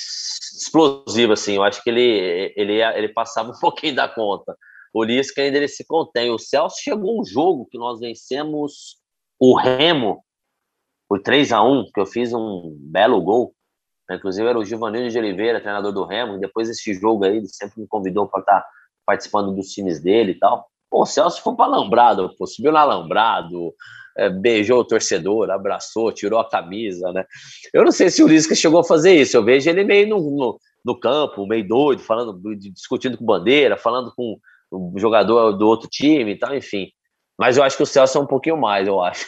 explosivo, assim. Eu acho que ele, ele, ele passava um pouquinho da conta. O Lisca ainda ele se contém. O Celso chegou um jogo que nós vencemos o Remo por 3 a 1 que eu fiz um belo gol. Inclusive era o Givanildo de Oliveira, treinador do Remo. E depois desse jogo aí, ele sempre me convidou para estar tá participando dos times dele e tal. Pô, o Celso foi para Alambrado, pô, subiu no Alambrado, é, beijou o torcedor, abraçou, tirou a camisa, né? Eu não sei se o Lisca chegou a fazer isso. Eu vejo ele meio no, no, no campo, meio doido, falando, discutindo com bandeira, falando com o jogador do outro time e tal, enfim. Mas eu acho que o Celso é um pouquinho mais, eu acho.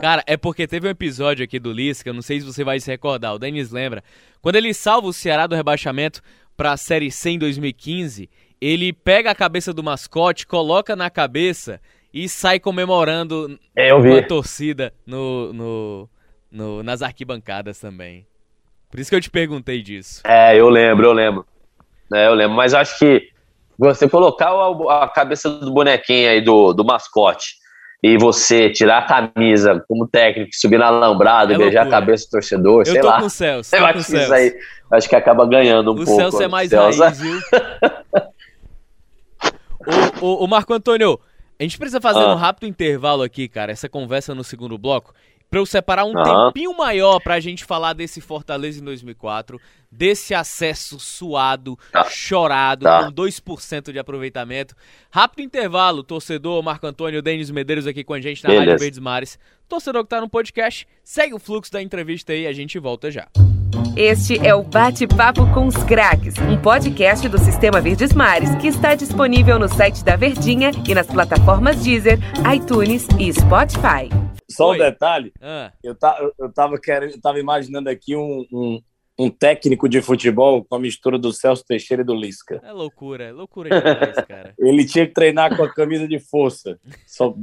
Cara, é porque teve um episódio aqui do Lisca, não sei se você vai se recordar, o Denis lembra. Quando ele salva o Ceará do rebaixamento para a Série C em 2015, ele pega a cabeça do mascote, coloca na cabeça e sai comemorando é, com a torcida no, no, no, nas arquibancadas também. Por isso que eu te perguntei disso. É, eu lembro, eu lembro. É, eu lembro, mas acho que você colocar a, a cabeça do bonequinho aí do, do mascote e você tirar a camisa como técnico, subir na alambrada, é beijar a cabeça do torcedor, eu sei tô lá. Com o Celso, eu acho que isso aí acho que acaba ganhando um o pouco. O Celso é mais Celso. raiz, viu? o, o, o, Marco Antônio, a gente precisa fazer ah. um rápido intervalo aqui, cara, essa conversa no segundo bloco para eu separar um tempinho maior para a gente falar desse Fortaleza em 2004, desse acesso suado, tá. chorado, tá. com 2% de aproveitamento. Rápido intervalo, torcedor Marco Antônio, Denis Medeiros aqui com a gente na Beleza. Rádio Verdes Mares. Torcedor que está no podcast, segue o fluxo da entrevista aí, a gente volta já. Este é o Bate-Papo com os Craques, um podcast do Sistema Verdes Mares que está disponível no site da Verdinha e nas plataformas Deezer, iTunes e Spotify. Só Oi. um detalhe, ah. eu, tá, eu, tava querendo, eu tava imaginando aqui um, um, um, técnico de futebol com a mistura do Celso Teixeira e do Lisca. É loucura, é loucura demais, cara. Ele tinha que treinar com a camisa de força. Só...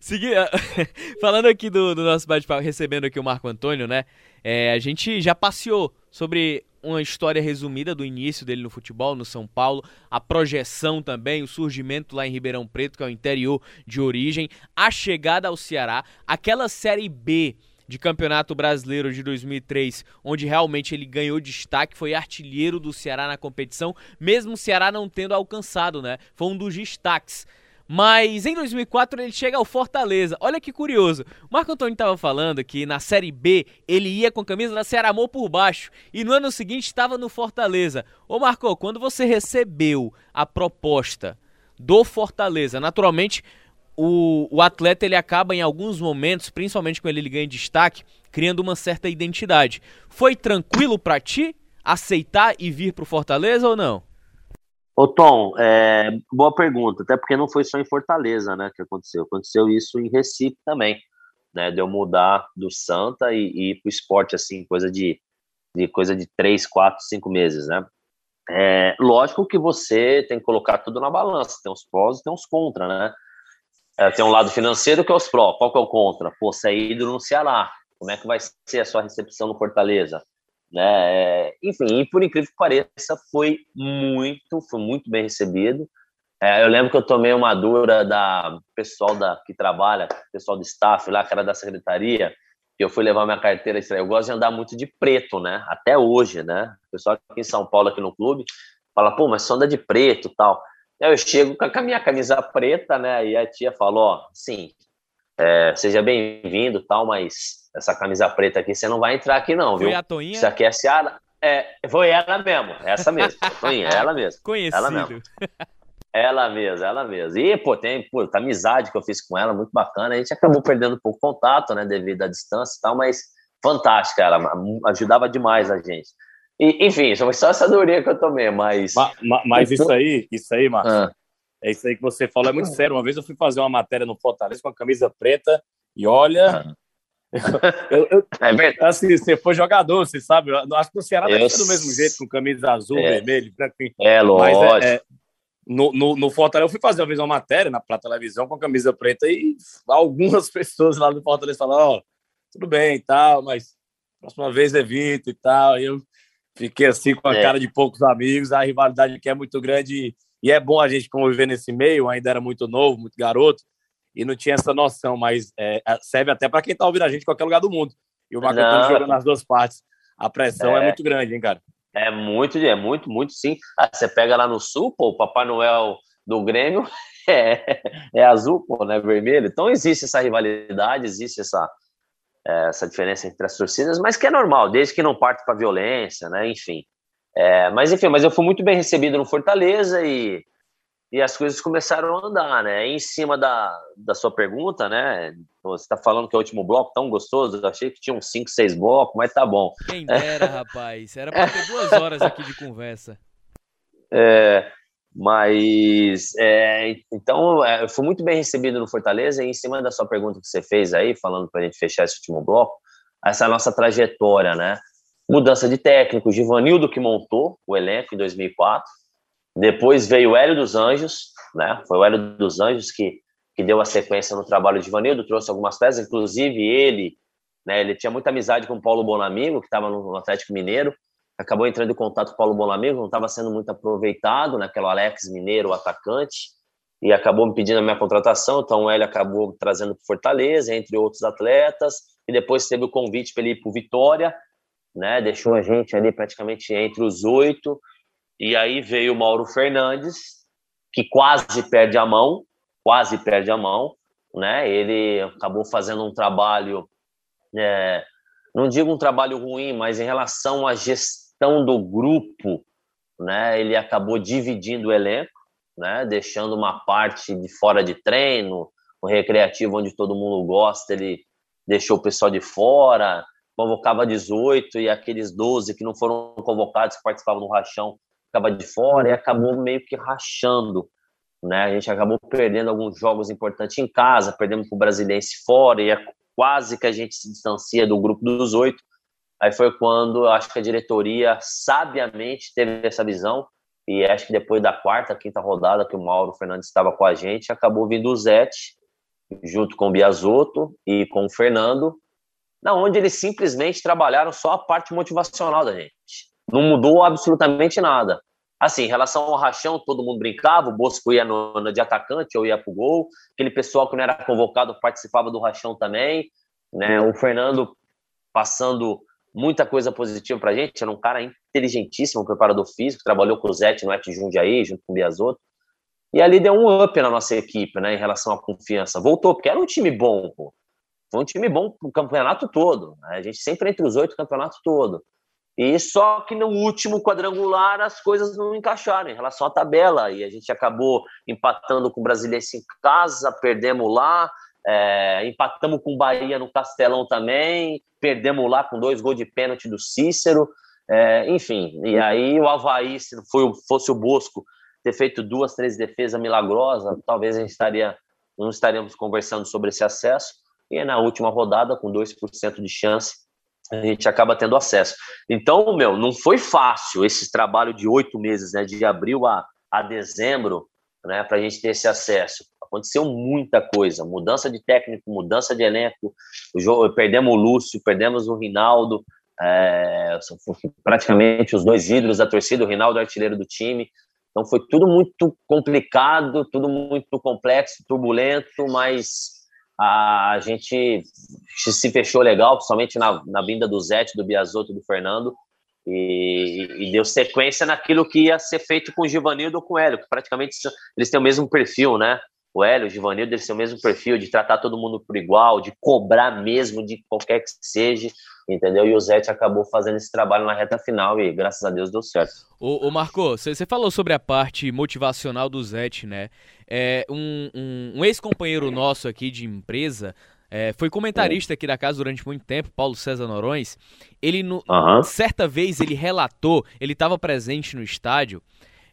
Segui... Falando aqui do, do nosso bate-papo, recebendo aqui o Marco Antônio, né? É, a gente já passeou sobre uma história resumida do início dele no futebol, no São Paulo, a projeção também, o surgimento lá em Ribeirão Preto, que é o interior de origem, a chegada ao Ceará, aquela Série B de Campeonato Brasileiro de 2003, onde realmente ele ganhou destaque, foi artilheiro do Ceará na competição, mesmo o Ceará não tendo alcançado, né? Foi um dos destaques mas em 2004 ele chega ao Fortaleza. Olha que curioso. O Marco Antônio estava falando que na Série B ele ia com a camisa da Ceará Amor por baixo e no ano seguinte estava no Fortaleza. Ô Marco, quando você recebeu a proposta do Fortaleza, naturalmente o, o atleta ele acaba em alguns momentos, principalmente quando ele ganha destaque, criando uma certa identidade. Foi tranquilo para ti aceitar e vir para o Fortaleza ou não? Ô Tom, é, boa pergunta, até porque não foi só em Fortaleza, né, que aconteceu, aconteceu isso em Recife também, né, de eu mudar do Santa e, e ir pro esporte, assim, coisa de, de coisa de três, quatro, cinco meses, né. É, lógico que você tem que colocar tudo na balança, tem os prós e tem os contra, né. É, tem um lado financeiro que é os prós, qual que é o contra? Pô, você é ídolo no Ceará, como é que vai ser a sua recepção no Fortaleza? né? É, enfim, por incrível que pareça, foi muito, foi muito bem recebido. É, eu lembro que eu tomei uma dura da pessoal da que trabalha, pessoal do staff lá, cara da secretaria, que eu fui levar minha carteira Eu gosto de andar muito de preto, né? Até hoje, né? O pessoal aqui em São Paulo, aqui no clube, fala, pô, mas só anda de preto tal. Eu chego com a minha camisa preta, né? E a tia falou, ó, sim, é, seja bem-vindo tal, mas essa camisa preta aqui, você não vai entrar aqui não, viu? Foi a Toinha? Isso aqui é a Seara. É, foi ela mesmo, essa mesmo. Toinha, ela mesmo. Conhecido. Ela mesmo. Ela mesmo, ela mesmo. E, pô, tem pô, a amizade que eu fiz com ela, muito bacana. A gente acabou perdendo um pouco contato, né, devido à distância e tal, mas fantástica, ela ajudava demais a gente. E, enfim, foi só essa dorinha que eu tomei, mas... Mas, mas isso aí, isso aí, Marcos, ah. é isso aí que você falou, é muito sério. Uma vez eu fui fazer uma matéria no Fortaleza com a camisa preta e olha... Ah eu, eu, é verdade. Assim, você foi jogador, você sabe. Eu acho que o Ceará deve ser do mesmo jeito, com camisa azul, é. vermelho, branco. É, lógico. Mas é, é, no, no, no Fortaleza, eu fui fazer uma vez uma matéria na pra televisão com a camisa preta e algumas pessoas lá do Fortaleza falaram: Ó, oh, tudo bem e tal, mas próxima vez evito e tal. E eu fiquei assim com a é. cara de poucos amigos, a rivalidade aqui é muito grande e é bom a gente conviver nesse meio. Ainda era muito novo, muito garoto e não tinha essa noção, mas é, serve até para quem está ouvindo a gente em qualquer lugar do mundo. E o Marco Antônio jogando nas duas partes. A pressão é, é, muito grande, hein, cara? É muito, é muito, muito sim. Ah, você pega lá no sul, pô, o Papai Noel do Grêmio é, é azul, pô, não é vermelho. Então existe essa rivalidade, existe essa, essa diferença entre as torcidas, mas que é normal, desde que não parte para violência, né? Enfim. É, mas enfim, mas eu fui muito bem recebido no Fortaleza e e as coisas começaram a andar, né? Em cima da, da sua pergunta, né? Você está falando que é o último bloco tão gostoso, eu achei que tinha uns 5, 6 blocos, mas tá bom. Quem dera, rapaz. Era para ter duas horas aqui de conversa. É, mas, é, então, é, eu fui muito bem recebido no Fortaleza e em cima da sua pergunta que você fez aí, falando para a gente fechar esse último bloco, essa nossa trajetória, né? Mudança de técnico, Givanildo que montou o elenco em 2004, depois veio o Hélio dos Anjos, né? Foi o Hélio dos Anjos que, que deu a sequência no trabalho de Vanildo, trouxe algumas peças, inclusive ele, né? Ele tinha muita amizade com o Paulo Bonamigo, que estava no Atlético Mineiro, acabou entrando em contato com o Paulo Bonamigo, não estava sendo muito aproveitado, naquele né? Alex Mineiro, o atacante, e acabou me pedindo a minha contratação, então Hélio acabou trazendo para Fortaleza, entre outros atletas, e depois teve o convite para ele ir para o Vitória, né? Deixou a gente ali praticamente entre os oito, e aí veio o Mauro Fernandes, que quase perde a mão, quase perde a mão, né? Ele acabou fazendo um trabalho, é, não digo um trabalho ruim, mas em relação à gestão do grupo, né? Ele acabou dividindo o elenco, né? Deixando uma parte de fora de treino, o recreativo onde todo mundo gosta, ele deixou o pessoal de fora, convocava 18 e aqueles 12 que não foram convocados, que participavam do rachão, ficava de fora e acabou meio que rachando. Né? A gente acabou perdendo alguns jogos importantes em casa, perdemos para o Brasilense fora, e é quase que a gente se distancia do grupo dos oito. Aí foi quando eu acho que a diretoria sabiamente teve essa visão, e acho que depois da quarta, quinta rodada que o Mauro Fernandes estava com a gente, acabou vindo o Zete, junto com o Biasotto e com o Fernando, na onde eles simplesmente trabalharam só a parte motivacional da gente. Não mudou absolutamente nada. Assim, em relação ao rachão, todo mundo brincava, o Bosco ia no, no de atacante ou ia pro gol, aquele pessoal que não era convocado participava do rachão também, né? O Fernando passando muita coisa positiva pra gente, era um cara inteligentíssimo, preparador físico, trabalhou com o Zete no Et Jundiaí, junto com o Biasotto, e ali deu um up na nossa equipe, né, em relação à confiança. Voltou, porque era um time bom, pô. Foi um time bom pro campeonato todo. Né? A gente sempre entre os oito, campeonato todo. E só que no último quadrangular as coisas não encaixaram em relação à tabela. E a gente acabou empatando com o Brasilense em casa, perdemos lá, é, empatamos com o Bahia no Castelão também, perdemos lá com dois gols de pênalti do Cícero. É, enfim, e aí o Havaí, se foi, fosse o Bosco ter feito duas, três defesas milagrosas, talvez a gente estaria, não estaríamos conversando sobre esse acesso. E na última rodada, com 2% de chance, a gente acaba tendo acesso. Então, meu, não foi fácil esse trabalho de oito meses, né, de abril a, a dezembro, né, para a gente ter esse acesso. Aconteceu muita coisa, mudança de técnico, mudança de elenco, o jogo, perdemos o Lúcio, perdemos o Rinaldo, é, praticamente os dois ídolos da torcida, o Rinaldo artilheiro do time. Então foi tudo muito complicado, tudo muito complexo, turbulento, mas a gente se fechou legal, principalmente na, na vinda do Zete, do Biasotto, do Fernando, e, e, deu sequência naquilo que ia ser feito com o Givanildo ou com o Hélio, que praticamente eles têm o mesmo perfil, né? O Hélio, o Givanildo, eles têm o mesmo perfil de tratar todo mundo por igual, de cobrar mesmo de qualquer que seja, entendeu? E o Zete acabou fazendo esse trabalho na reta final e graças a Deus deu certo. Ô, ô Marco, você falou sobre a parte motivacional do Zete, né? É, um, um, um ex-companheiro nosso aqui de empresa é, foi comentarista aqui da casa durante muito tempo, Paulo César Norões. Ele, no, uhum. certa vez, ele relatou, ele estava presente no estádio,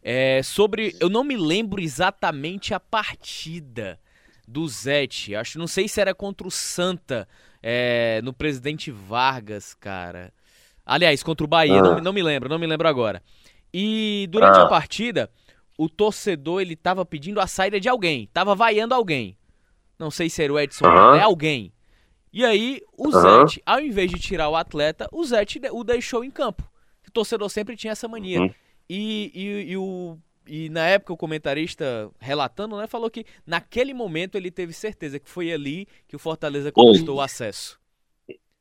é, sobre. Eu não me lembro exatamente a partida do Zete. Acho, não sei se era contra o Santa é, no Presidente Vargas, cara. Aliás, contra o Bahia, ah. não, não, me lembro, não me lembro agora. E durante ah. a partida, o torcedor ele tava pedindo a saída de alguém, tava vaiando alguém. Não sei se era o Edson, é alguém. E aí, o. Zete, ao invés de tirar o atleta, o Zete o deixou em campo. O torcedor sempre tinha essa mania. Uhum. E, e, e, o, e na época o comentarista relatando, né, falou que naquele momento ele teve certeza que foi ali que o Fortaleza conquistou uhum. o acesso.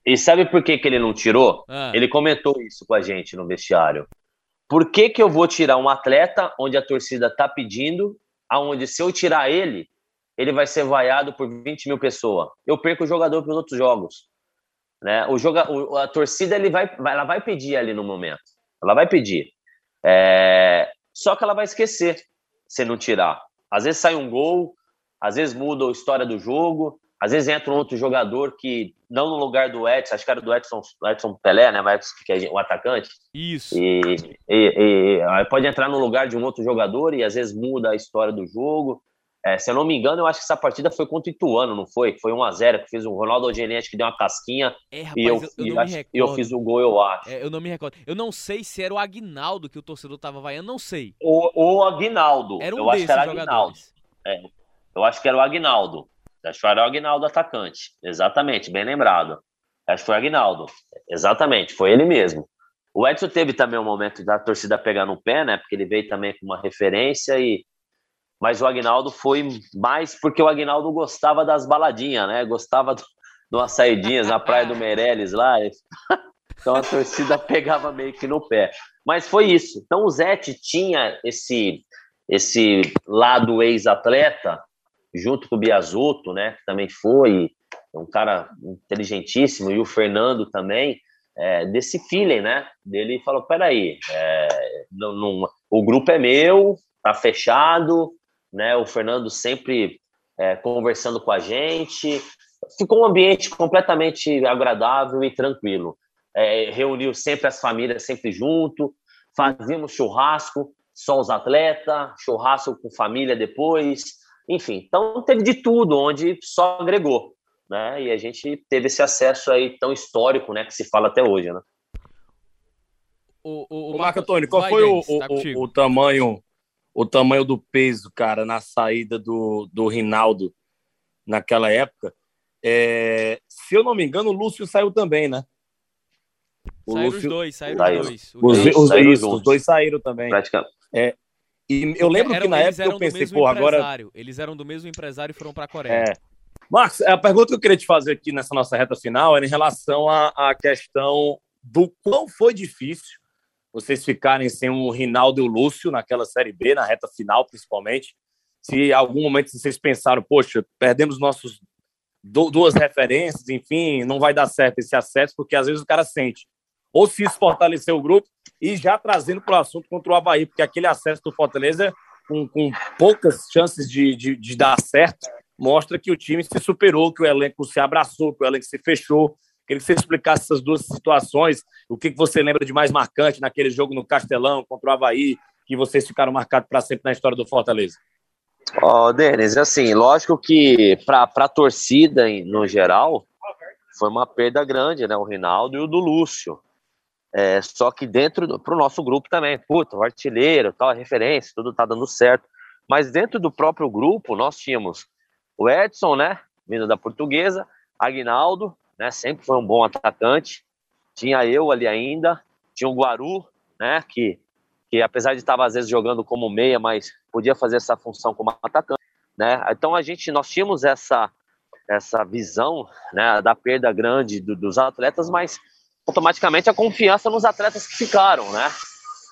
E sabe por que, que ele não tirou? Ah. Ele comentou isso com a gente no vestiário. Por que, que eu vou tirar um atleta onde a torcida está pedindo, aonde se eu tirar ele, ele vai ser vaiado por 20 mil pessoas. Eu perco o jogador para os outros jogos. Né? O joga, o, a torcida ele vai, ela vai pedir ali no momento. Ela vai pedir. É, só que ela vai esquecer se não tirar. Às vezes sai um gol, às vezes muda a história do jogo, às vezes entra um outro jogador que, não no lugar do Edson, acho que era do Edson, Edson Pelé, né? Mas que é o atacante. Isso. E, e, e, pode entrar no lugar de um outro jogador e às vezes muda a história do jogo. É, se eu não me engano, eu acho que essa partida foi contra o Ituano, não foi? Foi 1x0, que fez o Ronaldo Algenete que deu uma casquinha é, rapaz, e eu, eu, eu, acho, eu, fiz o gol, eu acho. É, eu não me recordo. Eu não sei se era o Aguinaldo que o torcedor tava vaiando, não sei. O, o Aguinaldo. Era um eu acho que era Aguinaldo. É, eu acho que era o Aguinaldo. Acho que era o Aguinaldo atacante. Exatamente, bem lembrado. Acho que foi o Aguinaldo. Exatamente, foi ele mesmo. O Edson teve também um momento da torcida pegar no pé, né? Porque ele veio também com uma referência e mas o Agnaldo foi mais porque o Agnaldo gostava das baladinhas, né? Gostava de umas saidinhas na Praia do Meireles lá. Então a torcida pegava meio que no pé. Mas foi isso. Então o Zete tinha esse, esse lado ex-atleta, junto com o Biasotto, né? Que também foi um cara inteligentíssimo, e o Fernando também, é, desse feeling, né? Dele falou: peraí, é, não, não, o grupo é meu, tá fechado, né? O Fernando sempre é, conversando com a gente. Ficou um ambiente completamente agradável e tranquilo. É, reuniu sempre as famílias sempre junto, fazíamos churrasco, só os atletas, churrasco com família depois, enfim. Então teve de tudo, onde só agregou, né? E a gente teve esse acesso aí tão histórico, né? Que se fala até hoje, né? O, o, o Marco Antônio, qual foi o, tá o, o, tamanho o tamanho do peso, cara, na saída do, do Rinaldo naquela época. É, se eu não me engano, o Lúcio saiu também, né? O saíram Lúcio... os dois, saíram saiu. os dois. Os, os, os, os, dois saíram também. Praticamente. É, e eu lembro que na época eu pensei, pô, agora. Eles eram do mesmo empresário e foram para a Coreia. É. Marcos, a pergunta que eu queria te fazer aqui nessa nossa reta final era em relação à, à questão do quão foi difícil vocês ficarem sem o Rinaldo e o Lúcio naquela Série B, na reta final, principalmente. Se algum momento vocês pensaram, poxa, perdemos nossos duas referências, enfim, não vai dar certo esse acesso, porque às vezes o cara sente. Ou se isso fortaleceu o grupo, e já trazendo para o assunto contra o Havaí, porque aquele acesso do Fortaleza, com, com poucas chances de, de, de dar certo, mostra que o time se superou, que o elenco se abraçou, que o elenco se fechou, Queria que você explicasse essas duas situações, o que você lembra de mais marcante naquele jogo no Castelão contra o Havaí, que vocês ficaram marcados para sempre na história do Fortaleza. Ó, oh, Denis, assim, lógico que para a torcida no geral foi uma perda grande, né? O Rinaldo e o do Lúcio. É, só que dentro para o nosso grupo também, puta, o artilheiro, tal, referência, tudo tá dando certo. Mas dentro do próprio grupo, nós tínhamos o Edson, né? Vindo da portuguesa, Aguinaldo, né? Sempre foi um bom atacante. Tinha eu ali ainda, tinha o Guaru, né? Que, que apesar de estar às vezes jogando como meia, mas podia fazer essa função como atacante, né? Então a gente, nós tínhamos essa essa visão, né? Da perda grande do, dos atletas, mas automaticamente a confiança nos atletas que ficaram, né?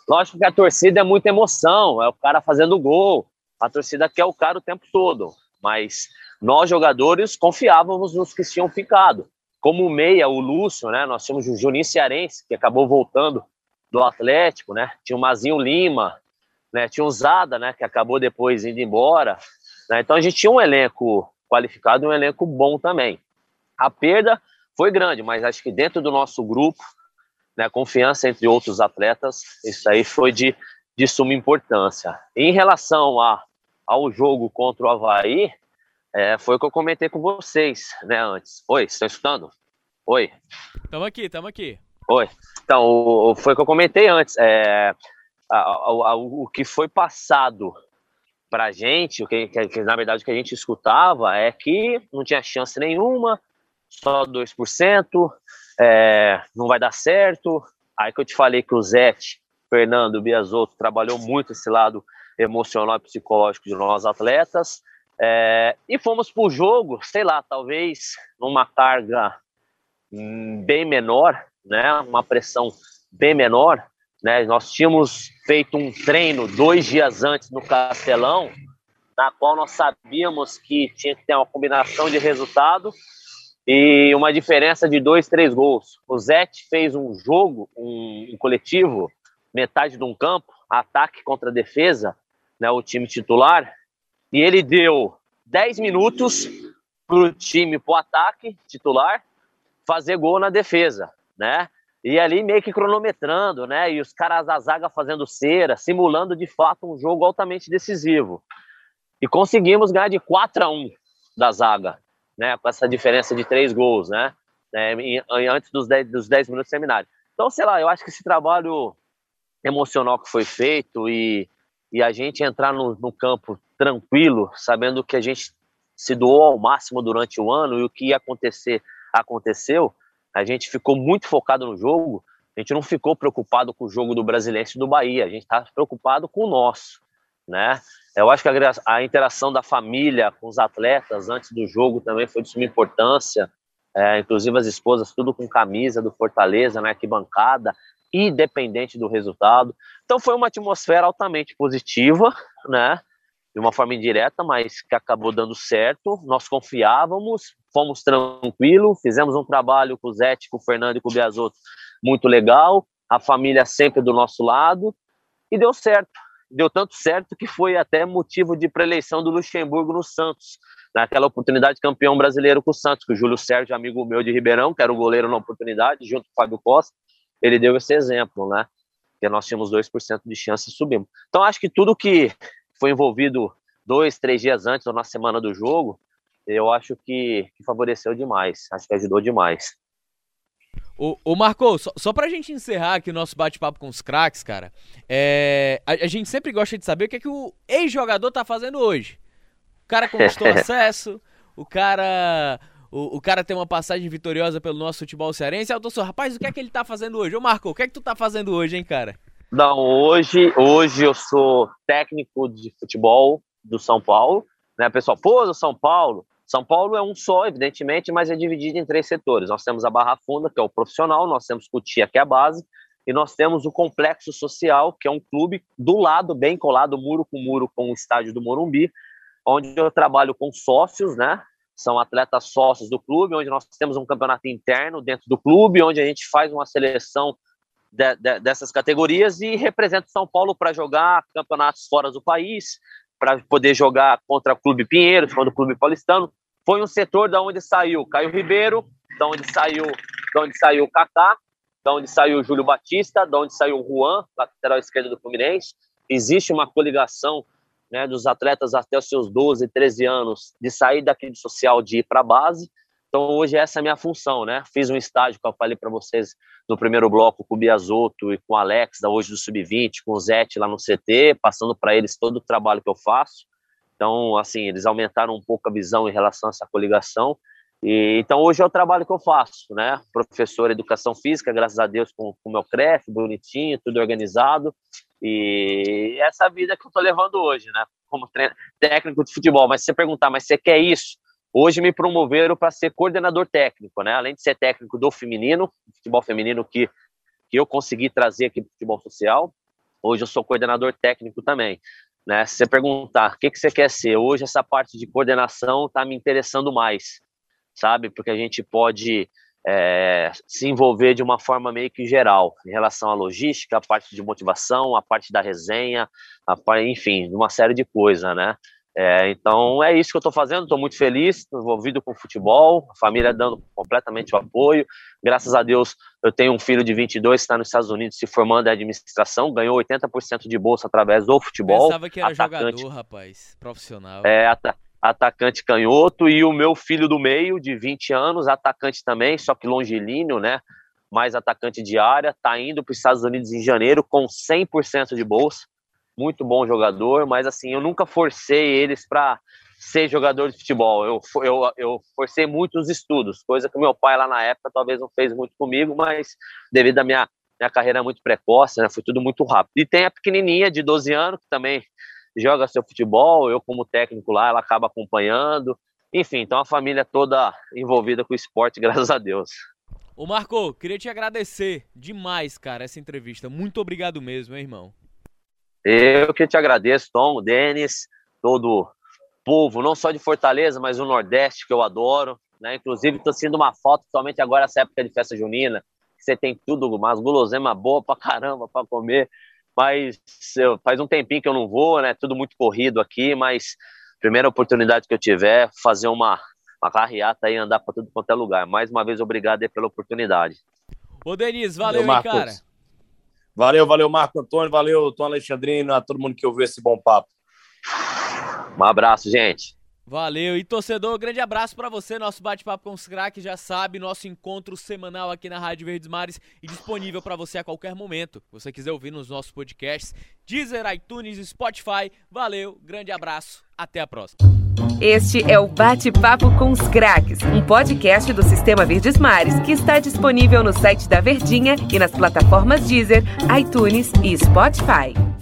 Lógico que a torcida é muita emoção, é o cara fazendo gol, a torcida quer o cara o tempo todo, mas nós jogadores confiávamos nos que tinham ficado. Como meia, o Lúcio, né? Nós tínhamos o Juninho Cearense, que acabou voltando do Atlético, né? Tinha o Mazinho Lima, né? Tinha o Zada, né? Que acabou depois indo embora. Né? Então a gente tinha um elenco qualificado um elenco bom também. A perda foi grande, mas acho que dentro do nosso grupo, né, confiança entre outros atletas, isso aí foi de, de suma importância. Em relação a, ao jogo contra o Havaí, é, foi o que eu comentei com vocês, né, antes. Oi, estão escutando? Oi. Tamo aqui, tamo aqui. Oi. Então, foi o que eu comentei antes. É, a, a, a, o que foi passado para a gente, o que, que, na verdade o que a gente escutava é que não tinha chance nenhuma, só 2%, é, não vai dar certo. Aí que eu te falei que o Zete, Fernando Biasotto trabalhou muito esse lado emocional e psicológico de nós atletas. É, e fomos para o jogo, sei lá, talvez numa carga bem menor, né, uma pressão bem menor. Né, nós tínhamos feito um treino dois dias antes no Castelão, na qual nós sabíamos que tinha que ter uma combinação de resultado e uma diferença de dois, três gols. O Zete fez um jogo, um, um coletivo, metade de um campo, ataque contra defesa, né, o time titular, e ele deu 10 minutos para o time, para o ataque titular, fazer gol na defesa, né? E ali meio que cronometrando, né? E os caras da zaga fazendo cera, simulando de fato um jogo altamente decisivo. E conseguimos ganhar de 4 a 1 da zaga né, com essa diferença de três gols, né, né antes dos 10, dos 10 minutos do seminário. Então, sei lá, eu acho que esse trabalho emocional que foi feito e, e a gente entrar no, no campo tranquilo, sabendo que a gente se doou ao máximo durante o ano e o que ia acontecer, aconteceu, a gente ficou muito focado no jogo, a gente não ficou preocupado com o jogo do Brasileiro e do Bahia, a gente está preocupado com o nosso, né? Eu acho que a, interação da família com os atletas antes do jogo também foi de suma importância. É, inclusive as esposas tudo com camisa do Fortaleza, né, que bancada, independente do resultado. Então foi uma atmosfera altamente positiva, né, de uma forma indireta, mas que acabou dando certo. Nós confiávamos, fomos tranquilos, fizemos um trabalho com o Zé, com o Fernando e com o Biasotto muito legal, a família sempre do nosso lado, e deu certo deu tanto certo que foi até motivo de preeleição do Luxemburgo no Santos, naquela oportunidade campeão brasileiro com o Santos, que o Júlio Sérgio, amigo meu de Ribeirão, que era o goleiro na oportunidade, junto com o Fábio Costa, ele deu esse exemplo, né? Que nós tínhamos 2% de chance de subirmos. Então, acho que tudo que foi envolvido dois, três dias antes ou na semana do jogo, eu acho que, que favoreceu demais, acho que ajudou demais. Ô, ô Marco, só, só pra gente encerrar aqui o nosso bate-papo com os craques, cara, é, a, a, gente sempre gosta de saber o que é que o ex-jogador tá fazendo hoje. O cara conquistou acesso, o cara. O, o, cara tem uma passagem vitoriosa pelo nosso futebol cearense. Aí eu tô só, rapaz, o que é que ele tá fazendo hoje? Ô Marco, o que é que tu tá fazendo hoje, hein, cara? Não, hoje, hoje eu sou técnico de futebol do São Paulo, né, pessoal? Pô, do São Paulo, são Paulo é um só, evidentemente, mas é dividido em três setores. Nós temos a Barra Funda, que é o profissional, nós temos Cutia, que é a base, e nós temos o Complexo Social, que é um clube do lado, bem colado, muro com muro, com o estádio do Morumbi, onde eu trabalho com sócios, né? São atletas sócios do clube, onde nós temos um campeonato interno dentro do clube, onde a gente faz uma seleção de, de, dessas categorias e representa São Paulo para jogar campeonatos fora do país, para poder jogar contra o Clube Pinheiros, contra o Clube Paulistano foi um setor da onde saiu Caio Ribeiro, da onde saiu, da onde saiu Kaká, da onde saiu Júlio Batista, da onde saiu Juan, lateral esquerdo do Fluminense. Existe uma coligação né, dos atletas até os seus 12, 13 anos de sair daqui social de ir para a base. Então hoje essa é a minha função, né? Fiz um estágio que eu falei para vocês no primeiro bloco com o Biasotto e com o Alex, da hoje do Sub-20, com o Zete lá no CT, passando para eles todo o trabalho que eu faço. Então, assim, eles aumentaram um pouco a visão em relação a essa coligação. E, então, hoje é o trabalho que eu faço, né? Professor de Educação Física, graças a Deus, com o meu CREF, bonitinho, tudo organizado. E essa vida que eu tô levando hoje, né? Como técnico de futebol. Mas se você perguntar, mas você quer isso? Hoje me promoveram para ser coordenador técnico, né? Além de ser técnico do feminino, futebol feminino que, que eu consegui trazer aqui para futebol social, hoje eu sou coordenador técnico também. Né? Se você perguntar o que, que você quer ser, hoje essa parte de coordenação está me interessando mais, sabe? Porque a gente pode é, se envolver de uma forma meio que geral, em relação à logística, a parte de motivação, a parte da resenha, a, enfim, uma série de coisas, né? É, então é isso que eu estou fazendo, estou muito feliz, envolvido com futebol, a família dando completamente o apoio. Graças a Deus, eu tenho um filho de 22 que está nos Estados Unidos se formando em administração, ganhou 80% de bolsa através do futebol. Pensava que era atacante. jogador, rapaz, profissional. É, at atacante canhoto, e o meu filho do meio, de 20 anos, atacante também, só que longilíneo, né? Mais atacante de área, tá indo para os Estados Unidos em janeiro com 100% de bolsa. Muito bom jogador, mas assim, eu nunca forcei eles para ser jogador de futebol. Eu, eu, eu forcei muito os estudos, coisa que meu pai lá na época talvez não fez muito comigo, mas devido à minha, minha carreira muito precoce, né, foi tudo muito rápido. E tem a pequenininha de 12 anos que também joga seu futebol, eu como técnico lá, ela acaba acompanhando. Enfim, então a família toda envolvida com o esporte, graças a Deus. Ô Marco, queria te agradecer demais, cara, essa entrevista. Muito obrigado mesmo, hein, irmão. Eu que te agradeço, Tom, Denis, todo o povo, não só de Fortaleza, mas o Nordeste, que eu adoro. Né? Inclusive, estou sendo uma foto, somente agora, essa época de festa junina, que você tem tudo, umas guloseimas boas pra caramba para comer mas eu, faz um tempinho que eu não vou, né? Tudo muito corrido aqui, mas primeira oportunidade que eu tiver, fazer uma, uma carreata e andar para tudo quanto é lugar. Mais uma vez, obrigado aí pela oportunidade. Ô, Denise, valeu, valeu hein, cara. Valeu, valeu, Marco Antônio, valeu, Tom Alexandrino, a todo mundo que ouviu esse bom papo. Um abraço, gente. Valeu. E torcedor, grande abraço para você. Nosso bate-papo com os craques já sabe, nosso encontro semanal aqui na Rádio Verdes Mares e disponível para você a qualquer momento. Se você quiser ouvir nos nossos podcasts, Deezer, iTunes e Spotify. Valeu, grande abraço. Até a próxima. Este é o Bate-Papo com os Craques, um podcast do Sistema Verdes Mares que está disponível no site da Verdinha e nas plataformas Deezer, iTunes e Spotify.